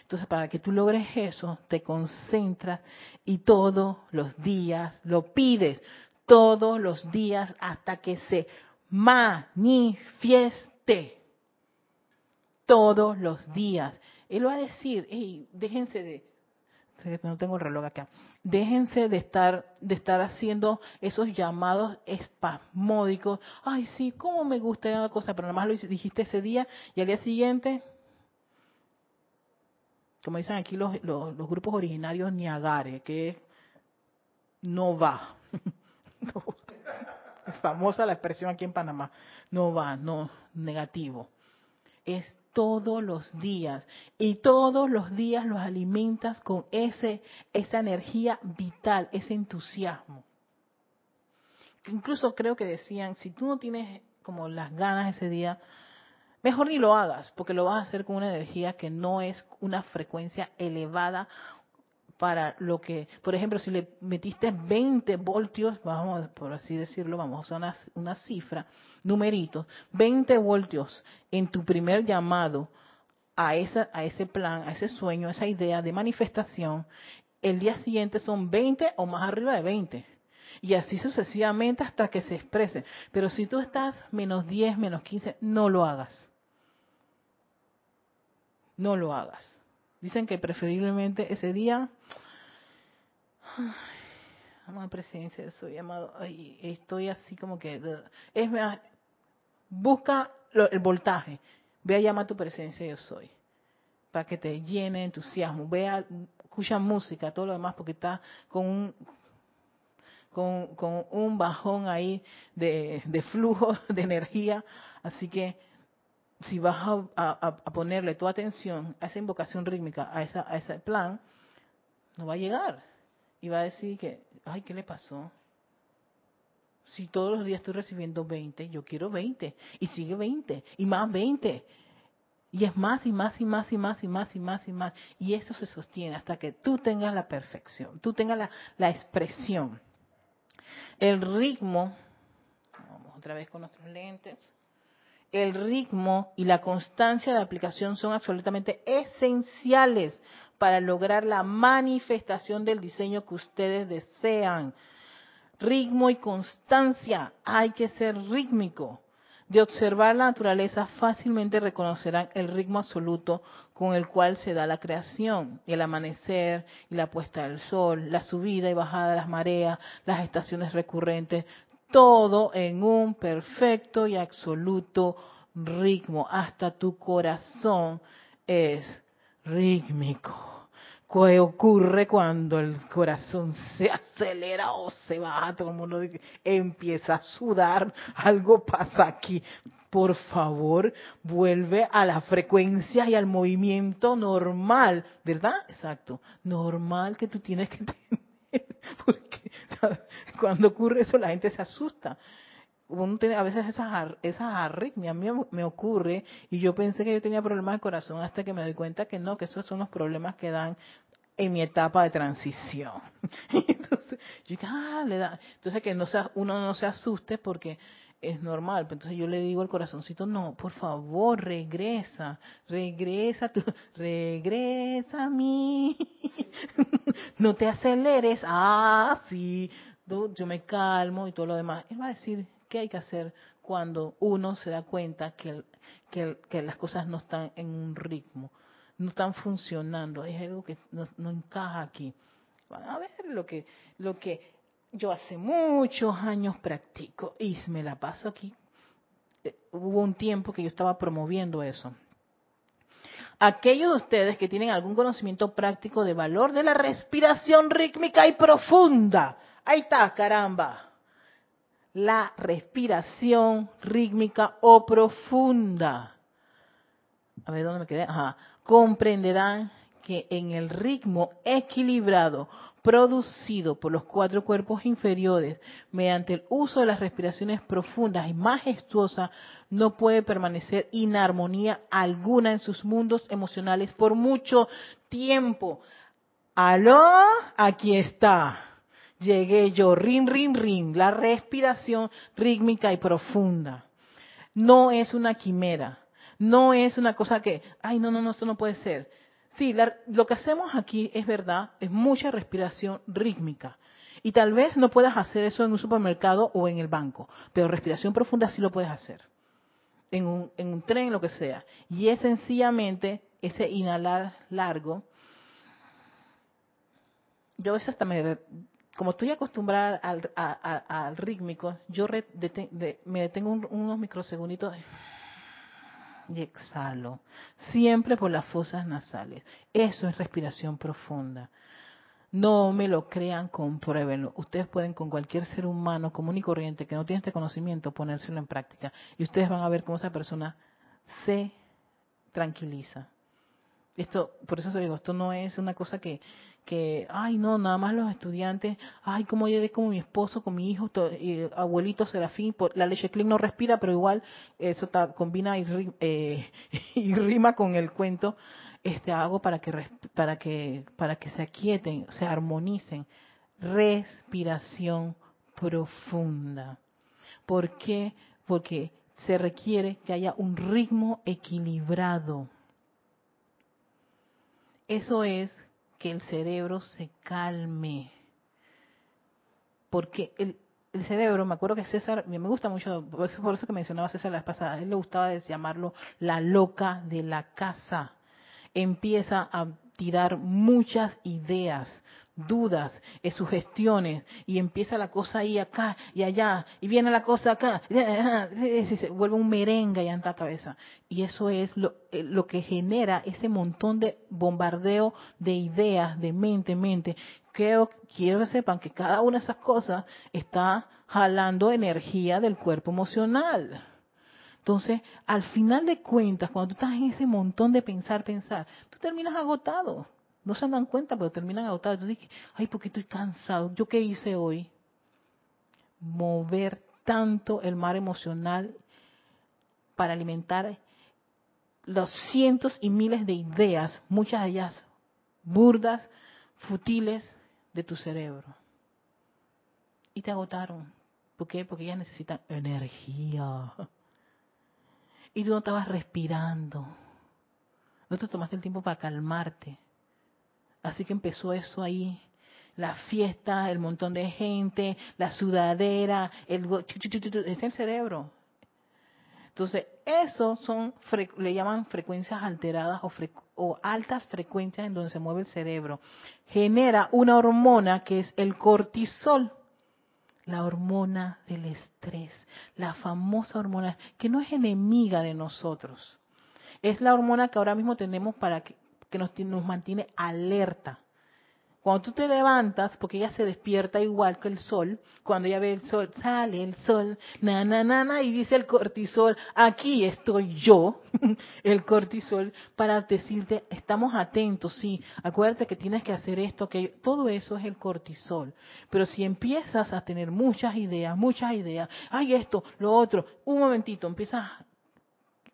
Entonces, para que tú logres eso, te concentras y todos los días lo pides, todos los días hasta que se manifieste. Todos los días. Él va a decir, hey, déjense de, no tengo el reloj acá, déjense de estar, de estar haciendo esos llamados espasmódicos. Ay, sí, cómo me gusta una cosa, pero nada más lo dijiste ese día y al día siguiente, como dicen aquí los, los, grupos originarios Niagare, que no va. Es famosa la expresión aquí en Panamá. No va, no, negativo. Es todos los días y todos los días los alimentas con ese esa energía vital, ese entusiasmo. Incluso creo que decían, si tú no tienes como las ganas ese día, mejor ni lo hagas, porque lo vas a hacer con una energía que no es una frecuencia elevada para lo que, por ejemplo, si le metiste 20 voltios, vamos, por así decirlo, vamos a una, una cifra, numeritos, 20 voltios en tu primer llamado a, esa, a ese plan, a ese sueño, a esa idea de manifestación, el día siguiente son 20 o más arriba de 20. Y así sucesivamente hasta que se exprese. Pero si tú estás menos 10, menos 15, no lo hagas. No lo hagas. Dicen que preferiblemente ese día, ay, a presencia, soy llamado, ay, estoy así como que, es busca el voltaje, ve a llamar tu presencia yo soy, para que te llene entusiasmo, vea, escucha música, todo lo demás, porque está con un, con, con un bajón ahí de, de flujo de energía, así que si vas a, ponerle tu atención a esa invocación rítmica, a, esa, a ese plan, no va a llegar. Y va a decir que, ay, ¿qué le pasó? Si todos los días estoy recibiendo 20, yo quiero 20. Y sigue 20. Y más 20. Y es más y más y más y más y más y más y más. Y eso se sostiene hasta que tú tengas la perfección, tú tengas la, la expresión. El ritmo, vamos otra vez con nuestros lentes el ritmo y la constancia de aplicación son absolutamente esenciales para lograr la manifestación del diseño que ustedes desean. Ritmo y constancia, hay que ser rítmico. De observar la naturaleza fácilmente reconocerán el ritmo absoluto con el cual se da la creación, el amanecer y la puesta del sol, la subida y bajada de las mareas, las estaciones recurrentes, todo en un perfecto y absoluto ritmo. Hasta tu corazón es rítmico. ¿Qué ocurre cuando el corazón se acelera o se baja? Todo el mundo empieza a sudar, algo pasa aquí. Por favor, vuelve a la frecuencia y al movimiento normal, ¿verdad? Exacto, normal que tú tienes que tener. Porque cuando ocurre eso la gente se asusta. Uno tiene a veces esas, esas arritmias, a mí me ocurre y yo pensé que yo tenía problemas de corazón hasta que me doy cuenta que no, que esos son los problemas que dan en mi etapa de transición. Entonces, yo dije, ah, le da. Entonces, que no sea, uno no se asuste porque es normal. Entonces yo le digo al corazoncito, no, por favor, regresa, regresa, tú, regresa a mí. no te aceleres. Ah, sí, yo me calmo y todo lo demás. Él va a decir qué hay que hacer cuando uno se da cuenta que, que, las cosas no están en un ritmo, no están funcionando, es algo que no, no encaja aquí. Van a ver lo que, lo que yo hace muchos años practico y me la paso aquí. Eh, hubo un tiempo que yo estaba promoviendo eso. Aquellos de ustedes que tienen algún conocimiento práctico de valor de la respiración rítmica y profunda. Ahí está, caramba. La respiración rítmica o profunda. A ver dónde me quedé. Ajá. Comprenderán que en el ritmo equilibrado producido por los cuatro cuerpos inferiores mediante el uso de las respiraciones profundas y majestuosas, no puede permanecer inarmonía alguna en sus mundos emocionales por mucho tiempo. ¿Aló? Aquí está. Llegué yo, rin, rin, rin, la respiración rítmica y profunda. No es una quimera, no es una cosa que, ay, no, no, no, esto no puede ser Sí, lo que hacemos aquí es verdad, es mucha respiración rítmica. Y tal vez no puedas hacer eso en un supermercado o en el banco, pero respiración profunda sí lo puedes hacer. En un, en un tren, lo que sea. Y es sencillamente ese inhalar largo. Yo a veces hasta me, como estoy acostumbrada al, rítmico, yo me detengo unos microsegunditos y exhalo, siempre por las fosas nasales. Eso es respiración profunda. No me lo crean, compruébenlo. Ustedes pueden con cualquier ser humano común y corriente que no tiene este conocimiento ponérselo en práctica y ustedes van a ver cómo esa persona se tranquiliza. Esto, por eso se digo, esto no es una cosa que, que, ay, no, nada más los estudiantes, ay, como yo de como mi esposo, con mi hijo, abuelito Serafín, por, la leche clean no respira, pero igual eso está, combina y, eh, y, rima con el cuento, este, hago para que, para que, para que se aquieten, se armonicen. Respiración profunda. ¿Por qué? Porque se requiere que haya un ritmo equilibrado. Eso es que el cerebro se calme. Porque el, cerebro, me acuerdo que César, me gusta mucho, por eso, que mencionaba César la vez pasada, a él le gustaba llamarlo la loca de la casa. Empieza a tirar muchas ideas, dudas, sugestiones, y empieza la cosa ahí acá y allá, y viene la cosa acá, y se vuelve un merengue allá en la cabeza. Y eso es lo, eh, lo que genera ese montón de bombardeo de ideas, de mente, mente. Quiero, quiero que sepan que cada una de esas cosas está jalando energía del cuerpo emocional. Entonces, al final de cuentas, cuando tú estás en ese montón de pensar, pensar, tú terminas agotado no se dan cuenta, pero terminan agotados. Entonces dije, ay, porque estoy cansado. ¿Yo qué hice hoy? Mover tanto el mar emocional para alimentar los cientos y miles de ideas, muchas de ellas burdas, futiles, de tu cerebro. Y te agotaron. ¿Por qué? Porque ellas necesitan energía. Y tú no estabas respirando. No te tomaste el tiempo para calmarte. Así que empezó eso ahí, la fiesta, el montón de gente, la sudadera, el es el cerebro. Entonces, eso son le llaman frecuencias alteradas o, o altas frecuencias en donde se mueve el cerebro. Genera una hormona que es el cortisol la hormona del estrés, la famosa hormona que no es enemiga de nosotros. Es la hormona que ahora mismo tenemos para que, nos, nos mantiene alerta. Cuando tú te levantas, porque ella se despierta igual que el sol, cuando ella ve el sol, sale el sol, na, na, na, na, y dice el cortisol, aquí estoy yo, el cortisol, para decirte, estamos atentos, sí, acuérdate que tienes que hacer esto, que todo eso es el cortisol. Pero si empiezas a tener muchas ideas, muchas ideas, ay esto, lo otro, un momentito, empiezas,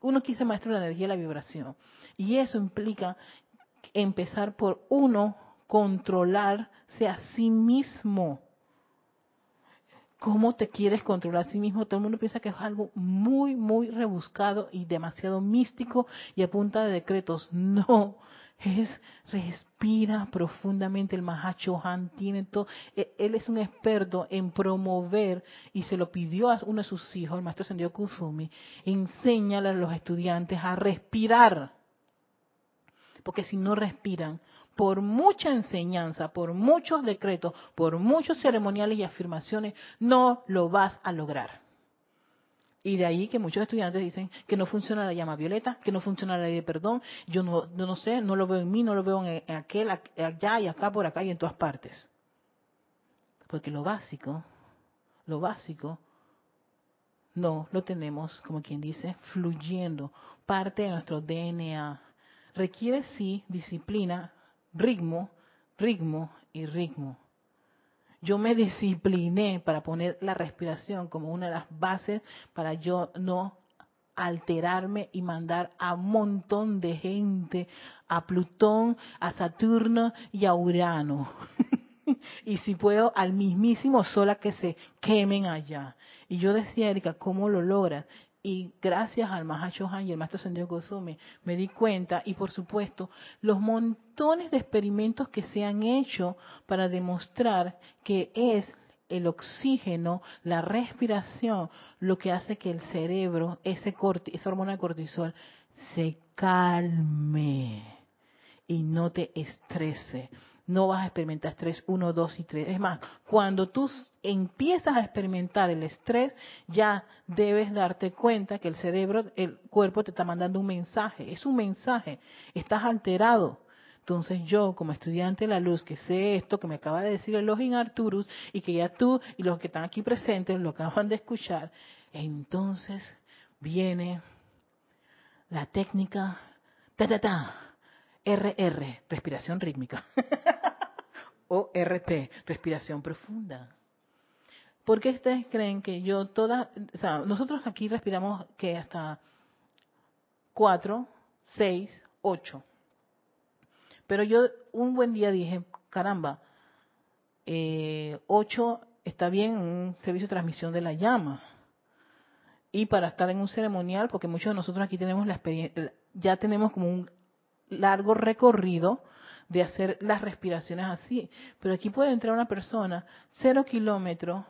uno quise maestro de la energía y la vibración. Y eso implica empezar por uno controlarse a sí mismo. ¿Cómo te quieres controlar a sí mismo? Todo el mundo piensa que es algo muy, muy rebuscado y demasiado místico y a punta de decretos. No, es respira profundamente. El Mahacho Han tiene todo. E, él es un experto en promover y se lo pidió a uno de sus hijos, el maestro Sendio Kusumi. Enséñale a los estudiantes a respirar. Porque si no respiran, por mucha enseñanza, por muchos decretos, por muchos ceremoniales y afirmaciones, no lo vas a lograr. Y de ahí que muchos estudiantes dicen que no funciona la llama violeta, que no funciona la ley de perdón, yo no, no sé, no lo veo en mí, no lo veo en aquel, allá y acá, por acá y en todas partes. Porque lo básico, lo básico, no lo tenemos, como quien dice, fluyendo, parte de nuestro DNA. Requiere sí disciplina, ritmo, ritmo y ritmo. Yo me discipliné para poner la respiración como una de las bases para yo no alterarme y mandar a un montón de gente, a Plutón, a Saturno y a Urano. y si puedo, al mismísimo Sol a que se quemen allá. Y yo decía, Erika, ¿cómo lo logras? Y gracias al Mahashohan y el Maestro Sendio Gozumi me di cuenta y por supuesto los montones de experimentos que se han hecho para demostrar que es el oxígeno, la respiración, lo que hace que el cerebro, ese esa hormona cortisol, se calme y no te estrese no vas a experimentar estrés 1, 2 y 3. Es más, cuando tú empiezas a experimentar el estrés, ya debes darte cuenta que el cerebro, el cuerpo te está mandando un mensaje. Es un mensaje. Estás alterado. Entonces yo, como estudiante de la luz, que sé esto que me acaba de decir el Login Arturus y que ya tú y los que están aquí presentes lo acaban de escuchar, entonces viene la técnica ta ta ta RR, respiración rítmica. o RP, respiración profunda. ¿Por qué ustedes creen que yo toda, o sea, nosotros aquí respiramos que hasta 4, 6, 8. Pero yo un buen día dije, caramba, eh, 8 está bien un servicio de transmisión de la llama. Y para estar en un ceremonial, porque muchos de nosotros aquí tenemos la experiencia, ya tenemos como un largo recorrido de hacer las respiraciones así. Pero aquí puede entrar una persona, cero kilómetros,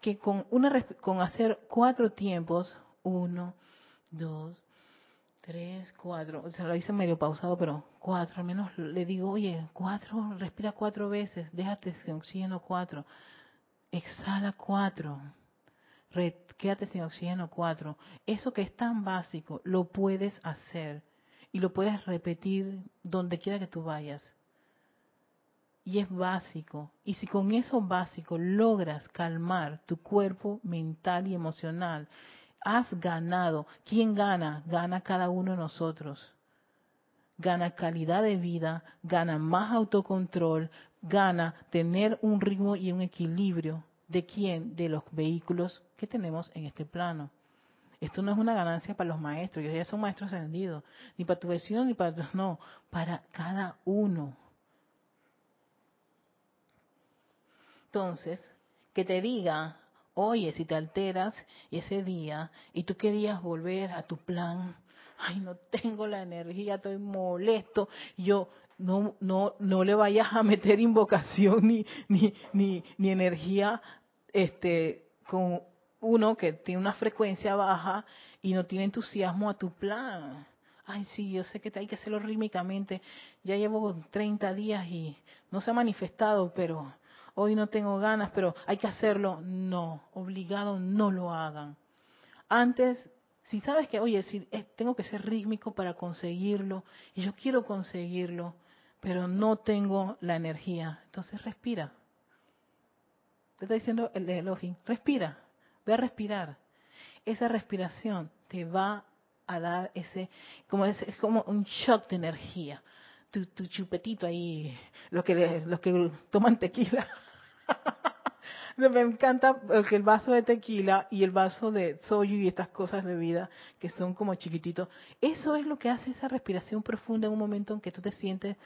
que con, una, con hacer cuatro tiempos, uno, dos, tres, cuatro, se lo hice medio pausado, pero cuatro, al menos le digo, oye, cuatro, respira cuatro veces, déjate sin oxígeno cuatro, exhala cuatro, quédate sin oxígeno cuatro. Eso que es tan básico, lo puedes hacer y lo puedes repetir donde quiera que tú vayas. Y es básico. Y si con eso básico logras calmar tu cuerpo mental y emocional, has ganado. ¿Quién gana? Gana cada uno de nosotros. Gana calidad de vida, gana más autocontrol, gana tener un ritmo y un equilibrio. ¿De quién? De los vehículos que tenemos en este plano. Esto no es una ganancia para los maestros, ellos ya son maestros ascendidos, ni para tu vecino ni para no, para cada uno. Entonces, que te diga, oye, si te alteras ese día y tú querías volver a tu plan, ay, no tengo la energía, estoy molesto, yo no no no le vayas a meter invocación ni ni ni, ni energía este con uno que tiene una frecuencia baja y no tiene entusiasmo a tu plan. Ay, sí, yo sé que hay que hacerlo rítmicamente. Ya llevo 30 días y no se ha manifestado, pero hoy no tengo ganas, pero hay que hacerlo. No, obligado no lo hagan. Antes, si sabes que, oye, si tengo que ser rítmico para conseguirlo, y yo quiero conseguirlo, pero no tengo la energía, entonces respira. Te está diciendo el Elohim, respira. Ve a respirar. Esa respiración te va a dar ese, como es, como un shock de energía. Tu, chupetito ahí, los que, los que toman tequila. Me encanta el vaso de tequila y el vaso de soju y estas cosas de vida que son como chiquititos. Eso es lo que hace esa respiración profunda en un momento en que tú te sientes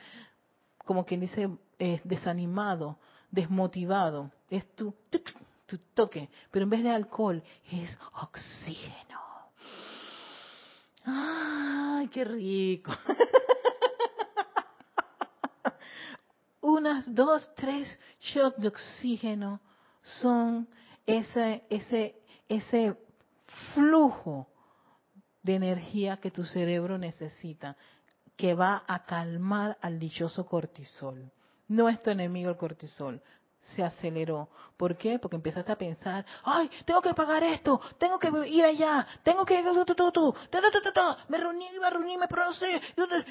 como quien dice, eh, desanimado, desmotivado, es tu, tu toque, pero en vez de alcohol es oxígeno. ¡Ay, qué rico! Unas dos, tres shots de oxígeno son ese, ese, ese flujo de energía que tu cerebro necesita, que va a calmar al dichoso cortisol. No es tu enemigo el cortisol, se aceleró. ¿Por qué? Porque empezaste a pensar, ay, tengo que pagar esto, tengo que ir allá, tengo que... Me reuní, iba a reunirme, pero no sé.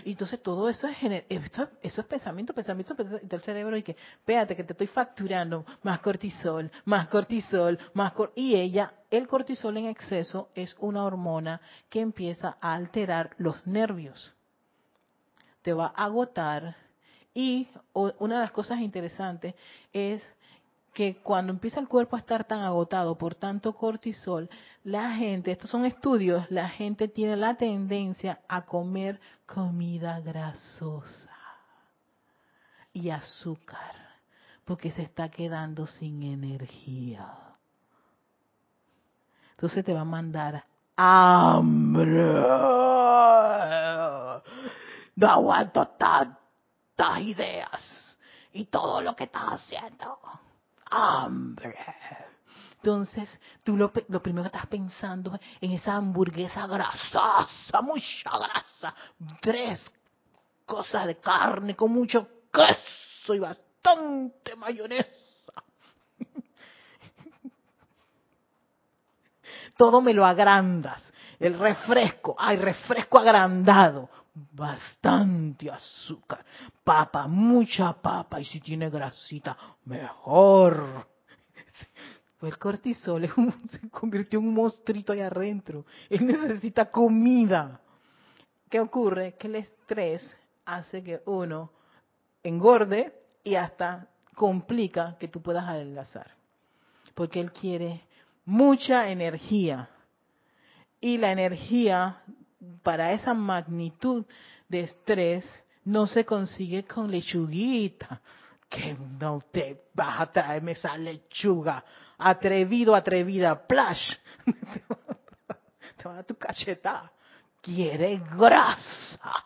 Y entonces todo eso es, eso, es pensamiento, pensamiento, del cerebro y que, espérate, que te estoy facturando más cortisol, más cortisol, más Y ella, el cortisol en exceso es una hormona que empieza a alterar los nervios. Te va a agotar y una de las cosas interesantes es que cuando empieza el cuerpo a estar tan agotado por tanto cortisol, la gente, estos son estudios, la gente tiene la tendencia a comer comida grasosa y azúcar, porque se está quedando sin energía. Entonces te va a mandar hambre. No aguanto tanto ideas y todo lo que estás haciendo. Hambre. Entonces, tú lo, lo, primero que estás pensando en esa hamburguesa grasosa, mucha grasa, tres cosas de carne con mucho queso y bastante mayonesa. Todo me lo agrandas. El refresco, hay refresco agrandado bastante azúcar, papa, mucha papa, y si tiene grasita, mejor. Pues el cortisol se convirtió en un monstruito ahí adentro. Él necesita comida. ¿Qué ocurre? Que el estrés hace que uno engorde y hasta complica que tú puedas adelgazar. Porque él quiere mucha energía. Y la energía para esa magnitud de estrés no se consigue con lechuguita. Que no te vas a traerme esa lechuga. Atrevido, atrevida, plash. te va a tu cacheta. Quiere grasa,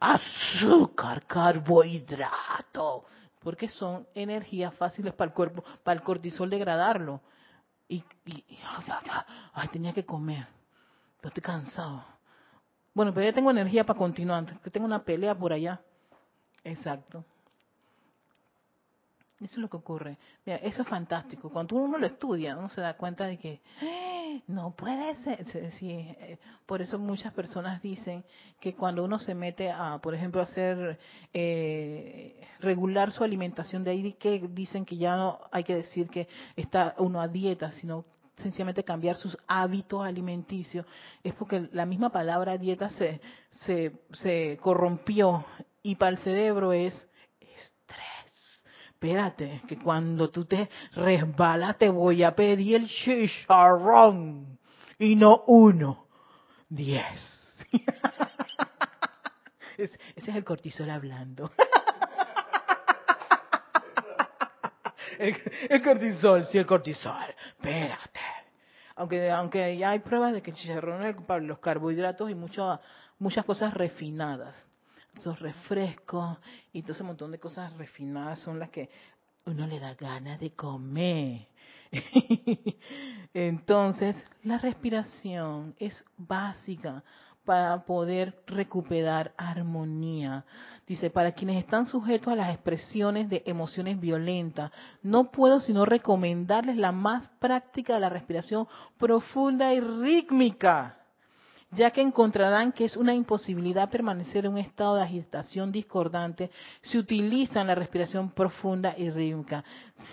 azúcar, carbohidrato. Porque son energías fáciles para el cuerpo, para el cortisol degradarlo. Y, y, ay, tenía que comer estoy cansado. Bueno, pero ya tengo energía para continuar. tengo una pelea por allá. Exacto. Eso es lo que ocurre. Mira, eso es fantástico. Cuando uno lo estudia, uno se da cuenta de que ¡Eh! no puede ser. Eh, por eso muchas personas dicen que cuando uno se mete a, por ejemplo, hacer eh, regular su alimentación, de ahí que dicen que ya no hay que decir que está uno a dieta, sino sencillamente cambiar sus hábitos alimenticios, es porque la misma palabra dieta se, se, se corrompió y para el cerebro es estrés. Espérate, que cuando tú te resbalas te voy a pedir el chicharrón y no uno, diez. ese es el cortisol hablando. el, cortisol, sí, el cortisol. Espérate. Aunque, aunque ya hay pruebas de que el chicharrón para los carbohidratos y mucho, muchas cosas refinadas. Esos refrescos y todo ese montón de cosas refinadas son las que uno le da ganas de comer. Entonces, la respiración es básica para poder recuperar armonía. Dice, para quienes están sujetos a las expresiones de emociones violentas, no puedo sino recomendarles la más práctica de la respiración profunda y rítmica, ya que encontrarán que es una imposibilidad permanecer en un estado de agitación discordante si utilizan la respiración profunda y rítmica,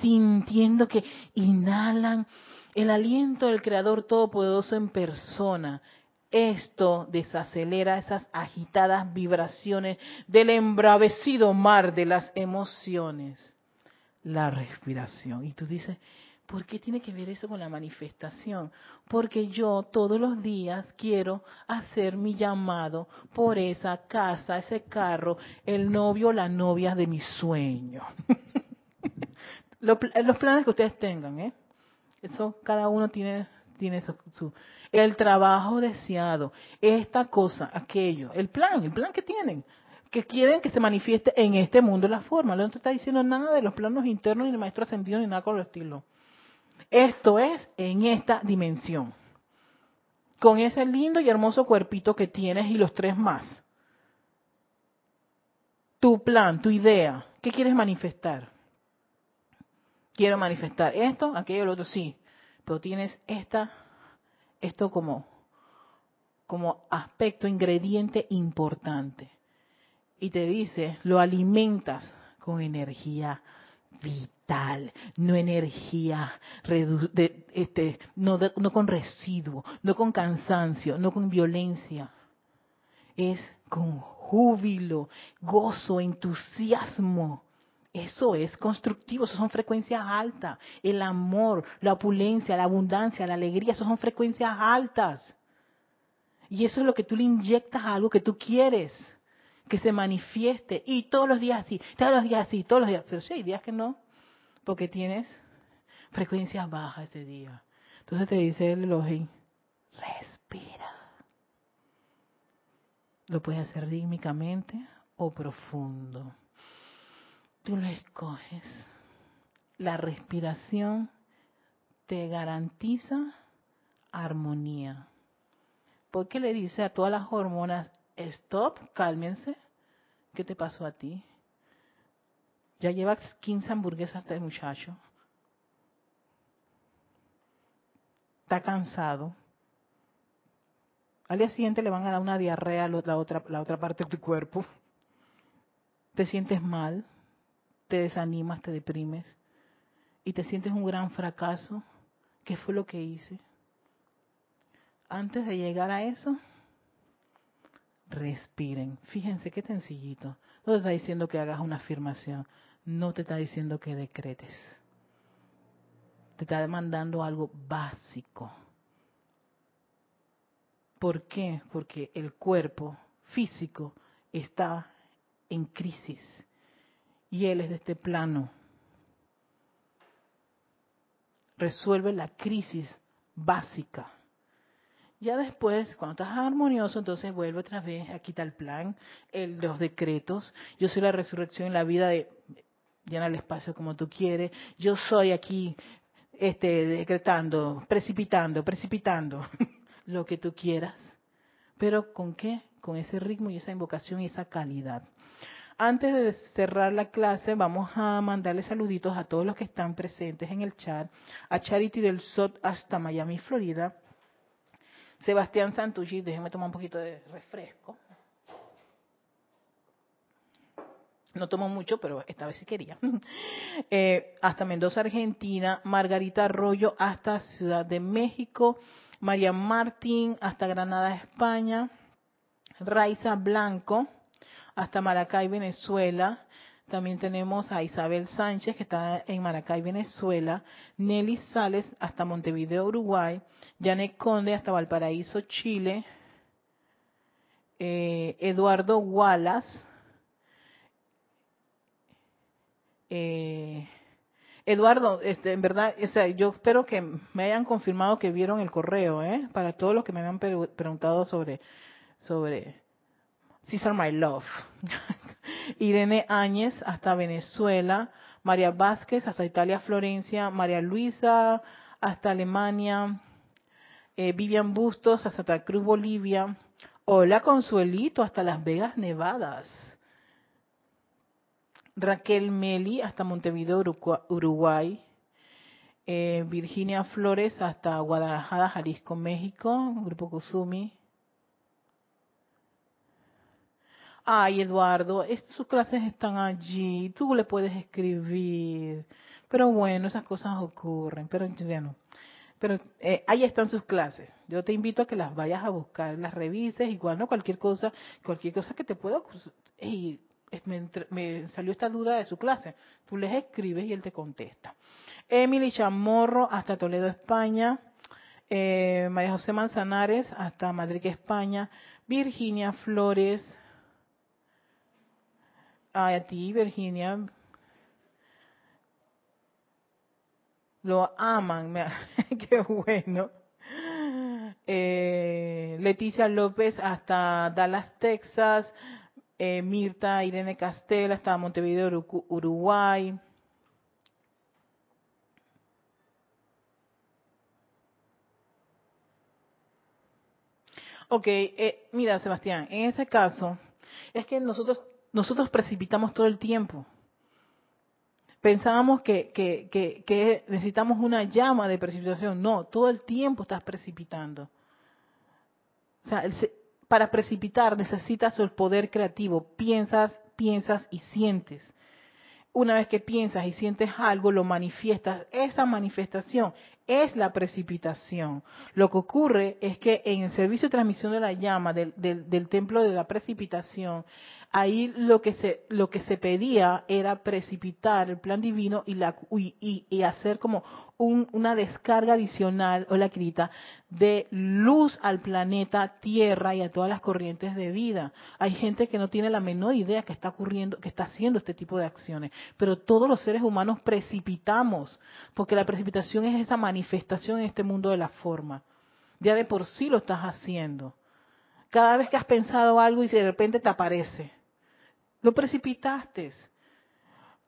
sintiendo que inhalan el aliento del Creador Todopoderoso en persona esto desacelera esas agitadas vibraciones del embravecido mar de las emociones. La respiración. Y tú dices, ¿Por qué tiene que ver eso con la manifestación? Porque yo todos los días quiero hacer mi llamado por esa casa, ese carro, el novio la novia de mi sueño. los planes que ustedes tengan, ¿eh? Eso cada uno tiene tiene su, el trabajo deseado, esta cosa, aquello, el plan, el plan que tienen, que quieren que se manifieste en este mundo la forma. No te está diciendo nada de los planos internos ni el maestro ascendido ni nada con el estilo. Esto es en esta dimensión. Con ese lindo y hermoso cuerpito que tienes y los tres más. Tu plan, tu idea, ¿qué quieres manifestar? Quiero manifestar esto, aquello, lo otro, sí pero tienes esta, esto como, como aspecto, ingrediente importante. Y te dice, lo alimentas con energía vital, no energía de, este, no, no con residuo, no con cansancio, no con violencia. Es con júbilo, gozo, entusiasmo. Eso es constructivo, eso son frecuencias altas. El amor, la opulencia, la abundancia, la alegría, eso son frecuencias altas. Y eso es lo que tú le inyectas a algo que tú quieres que se manifieste. Y todos los días así, todos los días así, todos los días. Pero sí, hay días que no, porque tienes frecuencias bajas ese día. Entonces te dice el Elohim, respira. Lo puedes hacer rítmicamente o profundo tú lo escoges. La respiración te garantiza armonía. ¿Por qué le dice a todas las hormonas, stop, cálmense? ¿Qué te pasó a ti? Ya llevas 15 hamburguesas este muchacho. Está cansado. Al día siguiente le van a dar una diarrea a la otra, la otra parte de tu cuerpo. Te sientes mal te desanimas, te deprimes y te sientes un gran fracaso, ¿qué fue lo que hice? Antes de llegar a eso, respiren. Fíjense qué sencillito. No te está diciendo que hagas una afirmación, no te está diciendo que decretes. Te está demandando algo básico. ¿Por qué? Porque el cuerpo físico está en crisis y Él es de este plano. Resuelve la crisis básica. Ya después, cuando estás armonioso, entonces vuelve otra vez, aquí está el plan, el, los decretos. Yo soy la resurrección en la vida de llena el espacio como tú quieres. Yo soy aquí este, decretando, precipitando, precipitando lo que tú quieras. Pero ¿con qué? Con ese ritmo y esa invocación y esa calidad. Antes de cerrar la clase, vamos a mandarle saluditos a todos los que están presentes en el chat. A Charity del SOT hasta Miami, Florida. Sebastián Santucci, déjenme tomar un poquito de refresco. No tomo mucho, pero esta vez sí quería. Eh, hasta Mendoza, Argentina. Margarita Arroyo hasta Ciudad de México. María Martín hasta Granada, España. Raiza Blanco hasta Maracay, Venezuela. También tenemos a Isabel Sánchez, que está en Maracay, Venezuela. Nelly Sales, hasta Montevideo, Uruguay. Janet Conde, hasta Valparaíso, Chile. Eh, Eduardo Wallace. Eh, Eduardo, este, en verdad, yo espero que me hayan confirmado que vieron el correo, ¿eh? Para todos los que me habían preguntado sobre, sobre Cesar My Love. Irene Áñez hasta Venezuela, María Vázquez hasta Italia, Florencia, María Luisa hasta Alemania, eh, Vivian Bustos hasta Santa Cruz, Bolivia. Hola Consuelito hasta Las Vegas, Nevadas. Raquel Meli hasta Montevideo, Uruguay. Eh, Virginia Flores hasta Guadalajara, Jalisco, México. Grupo Kusumi. Ay Eduardo, sus clases están allí, tú le puedes escribir. Pero bueno, esas cosas ocurren, pero bueno, pero eh, ahí están sus clases. Yo te invito a que las vayas a buscar, las revises, igual no cualquier cosa, cualquier cosa que te pueda, me, me, salió esta duda de su clase, tú les escribes y él te contesta. Emily Chamorro hasta Toledo, España. Eh, María José Manzanares hasta Madrid, España. Virginia Flores. A ti, Virginia. Lo aman, qué bueno. Eh, Leticia López hasta Dallas, Texas. Eh, Mirta Irene Castel hasta Montevideo, Uruguay. Ok, eh, mira Sebastián, en ese caso es que nosotros nosotros precipitamos todo el tiempo. Pensábamos que, que, necesitamos una llama de precipitación. No, todo el tiempo estás precipitando. O sea, para precipitar necesitas el poder creativo. Piensas, piensas y sientes. Una vez que piensas y sientes algo, lo manifiestas. Esa manifestación es la precipitación. Lo que ocurre es que en el servicio de transmisión de la llama del, del, templo de la precipitación, ahí lo que se lo que se pedía era precipitar el plan divino y la y, y hacer como una descarga adicional o la crita de luz al planeta Tierra y a todas las corrientes de vida. Hay gente que no tiene la menor idea que está ocurriendo, que está haciendo este tipo de acciones, pero todos los seres humanos precipitamos, porque la precipitación es esa manifestación en este mundo de la forma. Ya de por sí lo estás haciendo. Cada vez que has pensado algo y de repente te aparece, lo precipitaste.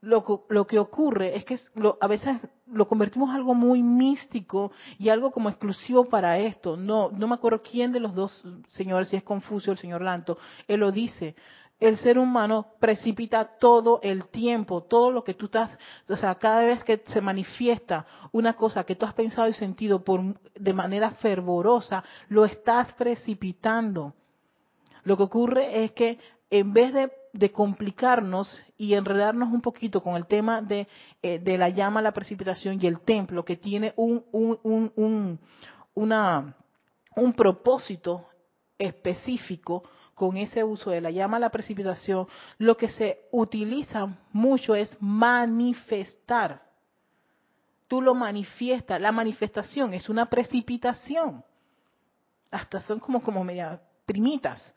Lo, lo, que ocurre es que a veces lo convertimos en algo muy místico y algo como exclusivo para esto. No, no me acuerdo quién de los dos señores, si es Confucio o el señor Lanto, él lo dice. El ser humano precipita todo el tiempo, todo lo que tú estás, o sea, cada vez que se manifiesta una cosa que tú has pensado y sentido por, de manera fervorosa, lo estás precipitando. Lo que ocurre es que en vez de complicarnos y enredarnos un poquito con el tema de, eh, de la llama, la precipitación y el templo, que tiene un, un, un, una, un propósito específico con ese uso de la llama, la precipitación, lo que se utiliza mucho es manifestar. Tú lo manifiestas, la manifestación es una precipitación. Hasta son como, como media primitas.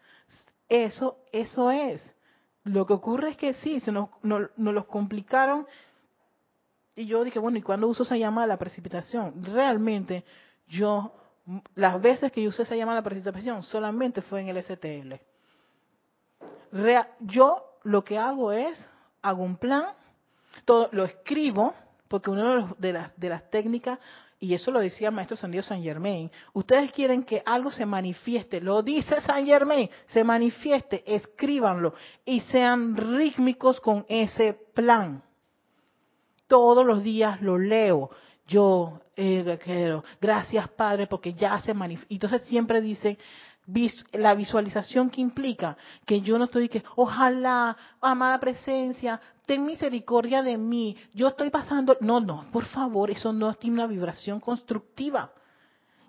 Eso, eso es. Lo que ocurre es que sí, se nos, los complicaron y yo dije, bueno, ¿y cuándo uso esa llamada la precipitación? Realmente yo, las veces que yo usé esa llamada la precipitación solamente fue en el STL. Yo lo que hago es, hago un plan, lo escribo, porque una de las, de las técnicas y eso lo decía el maestro San San Germain, ustedes quieren que algo se manifieste, lo dice San Germain, se manifieste, escríbanlo y sean rítmicos con ese plan. Todos los días lo leo. Yo eh, quiero, gracias Padre, porque ya se manifiesta. Entonces siempre la visualización que implica que yo no estoy que ojalá amada presencia ten misericordia de mí yo estoy pasando no no por favor eso no tiene una vibración constructiva.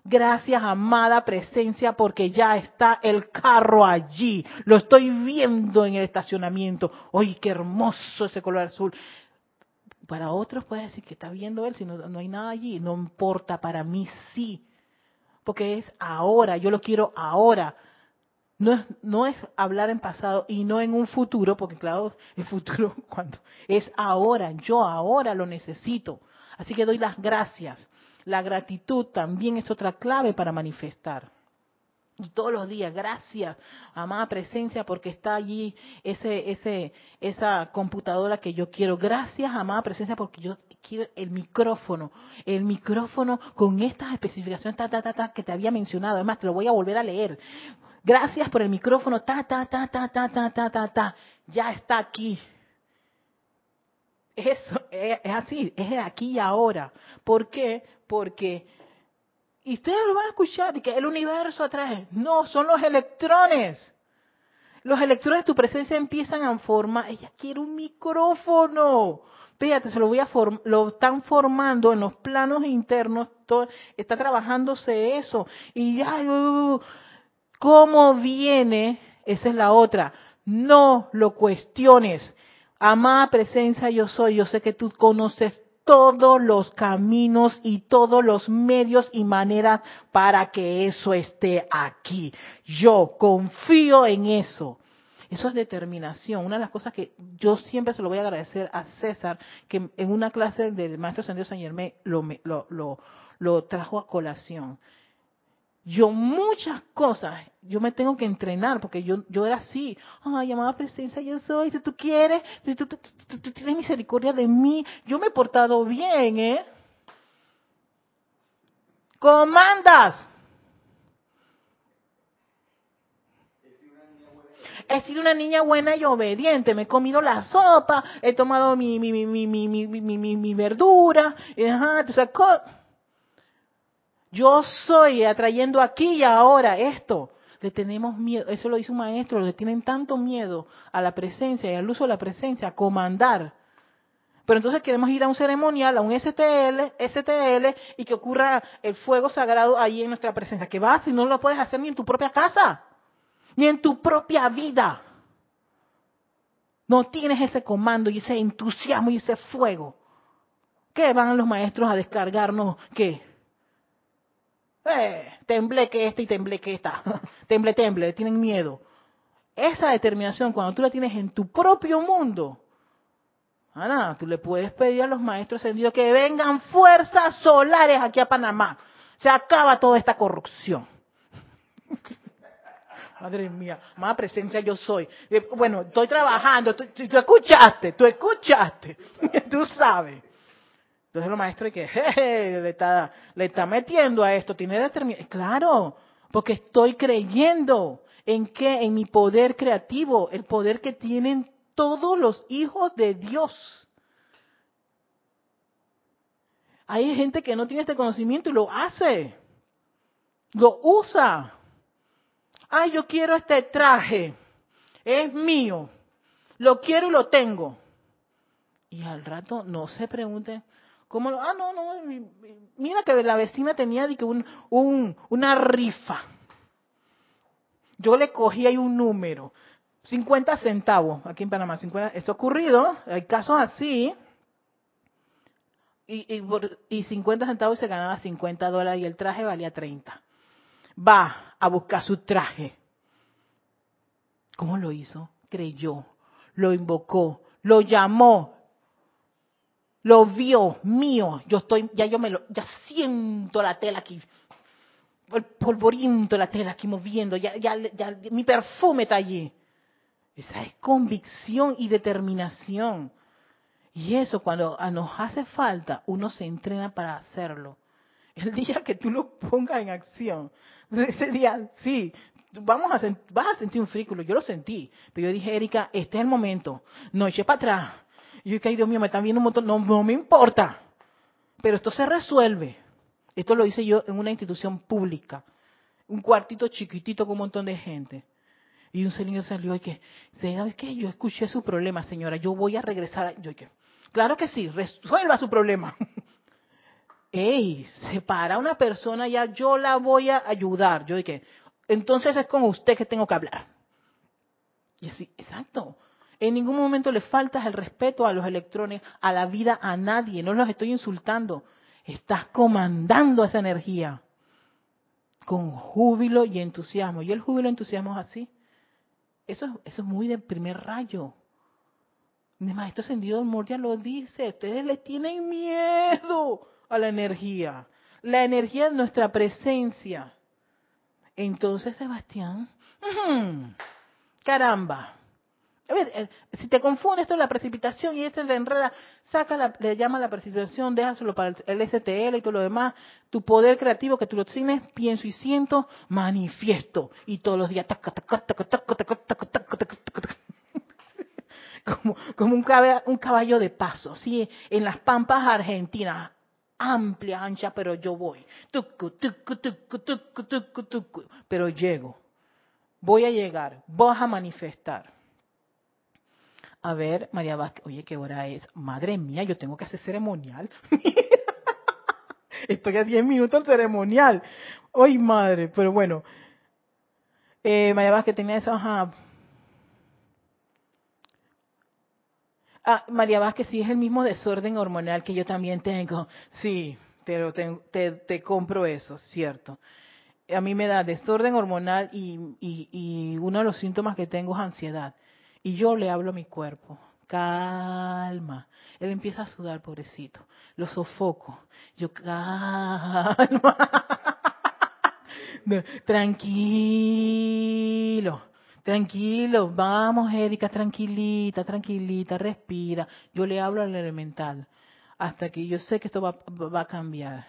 Gracias amada presencia porque ya está el carro allí. Lo estoy viendo en el estacionamiento. Oye qué hermoso ese color azul. Para otros puede decir que está viendo él si no, no hay nada allí. No importa para mí sí porque es ahora, yo lo quiero ahora. No es, no es hablar en pasado y no en un futuro, porque claro, el futuro cuando es ahora, yo ahora lo necesito. Así que doy las gracias. La gratitud también es otra clave para manifestar. Y todos los días, gracias, amada presencia, porque está allí ese, ese, esa computadora que yo quiero. Gracias, amada presencia, porque yo quiero el micrófono, el micrófono con estas especificaciones ta, ta, ta, ta, que te había mencionado. Además, te lo voy a volver a leer. Gracias por el micrófono, ta, ta, ta, ta, ta, ta, ta, ta, ta. Ya está aquí. Eso es, así, es aquí y ahora. ¿Por qué? Porque y ustedes lo van a escuchar, que el universo atrae. No, son los electrones. Los electrones de tu presencia empiezan a formar. Ella quiere un micrófono. Fíjate, se lo voy a lo están formando en los planos internos, está trabajándose eso. Y ya, uh, ¿cómo viene? Esa es la otra. No lo cuestiones. Amada presencia yo soy, yo sé que tú conoces todos los caminos y todos los medios y maneras para que eso esté aquí. Yo confío en eso. Eso es determinación. Una de las cosas que yo siempre se lo voy a agradecer a César, que en una clase del maestro Sandido San Germán lo, lo, lo trajo a colación yo muchas cosas, yo me tengo que entrenar, porque yo, yo era así, ay, llamada presencia, yo soy, si tú quieres, si tú, tienes misericordia de mí, yo me he portado bien, ¿eh? Comandas. He sido una niña buena y obediente, me he comido la sopa, he tomado mi, mi, mi, mi, mi, mi, mi, mi verdura, ajá, tú yo soy atrayendo aquí y ahora esto. Le tenemos miedo, eso lo dice un maestro, le tienen tanto miedo a la presencia y al uso de la presencia, a comandar. Pero entonces queremos ir a un ceremonial, a un STL, STL, y que ocurra el fuego sagrado ahí en nuestra presencia. ¿Qué va? Si no lo puedes hacer ni en tu propia casa, ni en tu propia vida. No tienes ese comando y ese entusiasmo y ese fuego. ¿Qué van los maestros a descargarnos? ¿Qué? Eh, temble que esta y temble que esta. temble, temble, tienen miedo. Esa determinación, cuando tú la tienes en tu propio mundo, Ana, tú le puedes pedir a los maestros ascendidos que vengan fuerzas solares aquí a Panamá. Se acaba toda esta corrupción. Madre mía, más presencia yo soy. Eh, bueno, estoy trabajando, tú, escuchaste, tú escuchaste, tú sabes. Entonces el maestro que le está, metiendo a esto, tiene determinación. Claro, porque estoy creyendo en que en mi poder creativo, el poder que tienen todos los hijos de Dios. Hay gente que no tiene este conocimiento y lo hace, lo usa. Ay, yo quiero este traje, es mío, lo quiero y lo tengo. Y al rato no se pregunten, ¿Cómo Ah, no, no, mira que la vecina tenía un, un, una rifa. Yo le cogí ahí un número, 50 centavos, aquí en Panamá, 50, esto ha ocurrido, hay casos así, y, y, y 50 centavos se ganaba 50 dólares y el traje valía 30. Va a buscar su traje. ¿Cómo lo hizo? Creyó, lo invocó, lo llamó, lo vio mío, yo estoy, ya yo me lo, ya siento la tela aquí, el polvoriento la tela aquí moviendo, ya, ya, ya mi perfume está allí. Esa es convicción y determinación. Y eso cuando nos hace falta, uno se entrena para hacerlo. El día que tú lo pongas en acción, ese día, sí, vamos a vas a sentir un frículo, yo lo sentí, pero yo dije, Erika, este es el momento, no eche para atrás, y yo dije, ay Dios mío, me están viendo un montón, no, no me importa. Pero esto se resuelve. Esto lo hice yo en una institución pública. Un cuartito chiquitito con un montón de gente. Y un señor salió y que, ¿sabes qué? Yo escuché su problema, señora, yo voy a regresar. Yo dije, claro que sí, resuelva su problema. Ey, se para una persona ya, yo la voy a ayudar. Yo dije, entonces es con usted que tengo que hablar. Y así, exacto. En ningún momento le faltas el respeto a los electrones, a la vida, a nadie. No los estoy insultando. Estás comandando esa energía con júbilo y entusiasmo. Y el júbilo y entusiasmo es así. Eso, eso es muy de primer rayo. El maestro ascendido Moria lo dice. Ustedes le tienen miedo a la energía. La energía de nuestra presencia. Entonces, Sebastián, caramba, a ver, eh, si te confunde esto es la precipitación y este le enreda, saca le llama la precipitación, déjaselo para el, STL y todo lo demás. Tu poder creativo que tú lo tienes, pienso y siento, manifiesto. Y todos los días, como, como un, caballo, un caballo de paso, ¿sí? En las pampas argentinas, amplia, ancha, pero yo voy. Pero llego. Voy a llegar, vas a manifestar. A ver, María Vázquez, oye, ¿qué hora es? Madre mía, yo tengo que hacer ceremonial. Estoy a 10 minutos al ceremonial. Ay, madre, pero bueno. Eh, María Vázquez tenía esa, Ah, María Vázquez, sí es el mismo desorden hormonal que yo también tengo. Sí, te, te, te compro eso, cierto. A mí me da desorden hormonal y, y, y uno de los síntomas que tengo es ansiedad. Y yo le hablo a mi cuerpo, calma. Él empieza a sudar, pobrecito. Lo sofoco. Yo, calma. Tranquilo, tranquilo. Vamos, Erika, tranquilita, tranquilita, respira. Yo le hablo al elemental hasta que yo sé que esto va, a cambiar.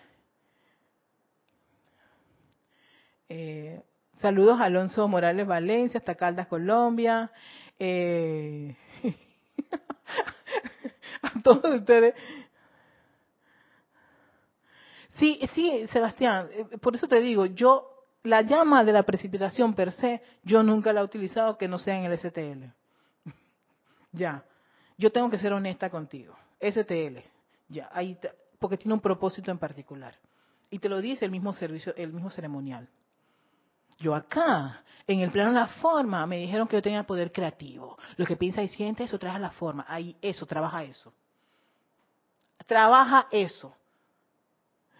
Eh, saludos a Alonso Morales Valencia, hasta Caldas, Colombia. Eh, a todos ustedes. Sí, sí, Sebastián, eh, por eso te digo, yo, la llama de la precipitación per se, yo nunca la he utilizado que no sea en el STL. ya, yo tengo que ser honesta contigo. STL, ya, ahí, porque tiene un propósito en particular. Y te lo dice el mismo servicio, el mismo ceremonial. Yo acá, en el plano de la forma, me dijeron que yo tenía poder creativo. Lo que piensa y siente, eso trae la forma. Ahí, eso, trabaja eso. Trabaja eso.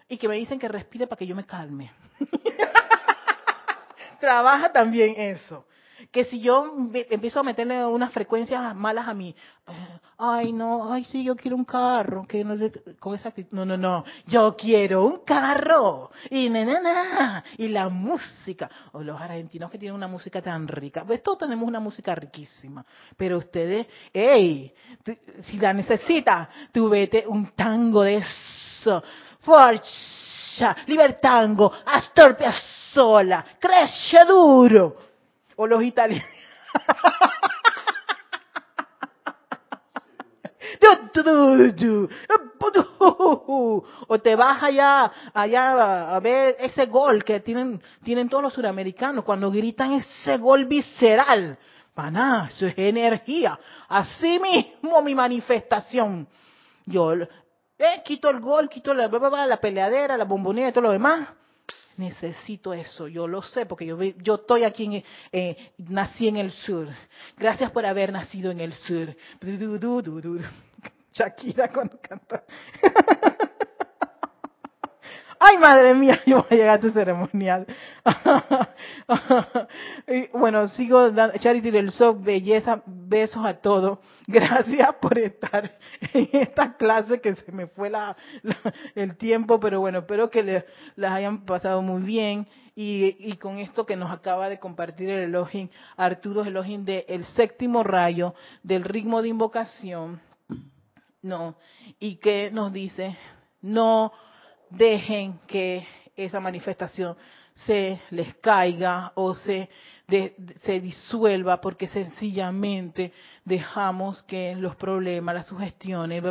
Y que me dicen que respire para que yo me calme. trabaja también eso. Que si yo empiezo a meterle unas frecuencias malas a mí, ay no, ay sí, yo quiero un carro, que no con esa no, no, no, yo quiero un carro y na, y la música, o los argentinos que tienen una música tan rica, pues todos tenemos una música riquísima, pero ustedes, hey, si la necesitas, tú vete un tango de eso, Forza, Libertango, Astor Piazzolla, Cresce Duro, o los italianos. o te vas allá, allá a ver ese gol que tienen, tienen todos los suramericanos cuando gritan ese gol visceral. Paná, eso es energía. Así mismo mi manifestación. Yo eh, quito el gol, quito la, la peleadera, la bombonera y todo lo demás necesito eso, yo lo sé, porque yo, yo estoy aquí, en, eh, nací en el sur. Gracias por haber nacido en el sur. Shakira cuando canta. Ay, madre mía, yo voy a llegar a tu ceremonial. bueno, sigo dando, Charity del Soc, belleza, besos a todos. Gracias por estar en esta clase que se me fue la, el tiempo, pero bueno, espero que les, las hayan pasado muy bien. Y, y, con esto que nos acaba de compartir el Elohim, Arturo Elohim de el séptimo rayo del ritmo de invocación, no, y que nos dice, no dejen que esa manifestación se les caiga o se, se disuelva porque sencillamente dejamos que los problemas, las sugestiones,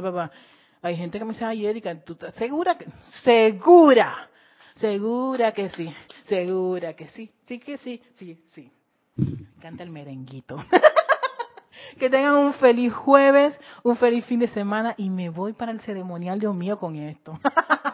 hay gente que me dice, ay Erika, ¿tú estás segura? Que, segura, segura que sí, segura que sí, sí que sí, sí, sí. canta el merenguito. que tengan un feliz jueves, un feliz fin de semana y me voy para el ceremonial, Dios mío, con esto.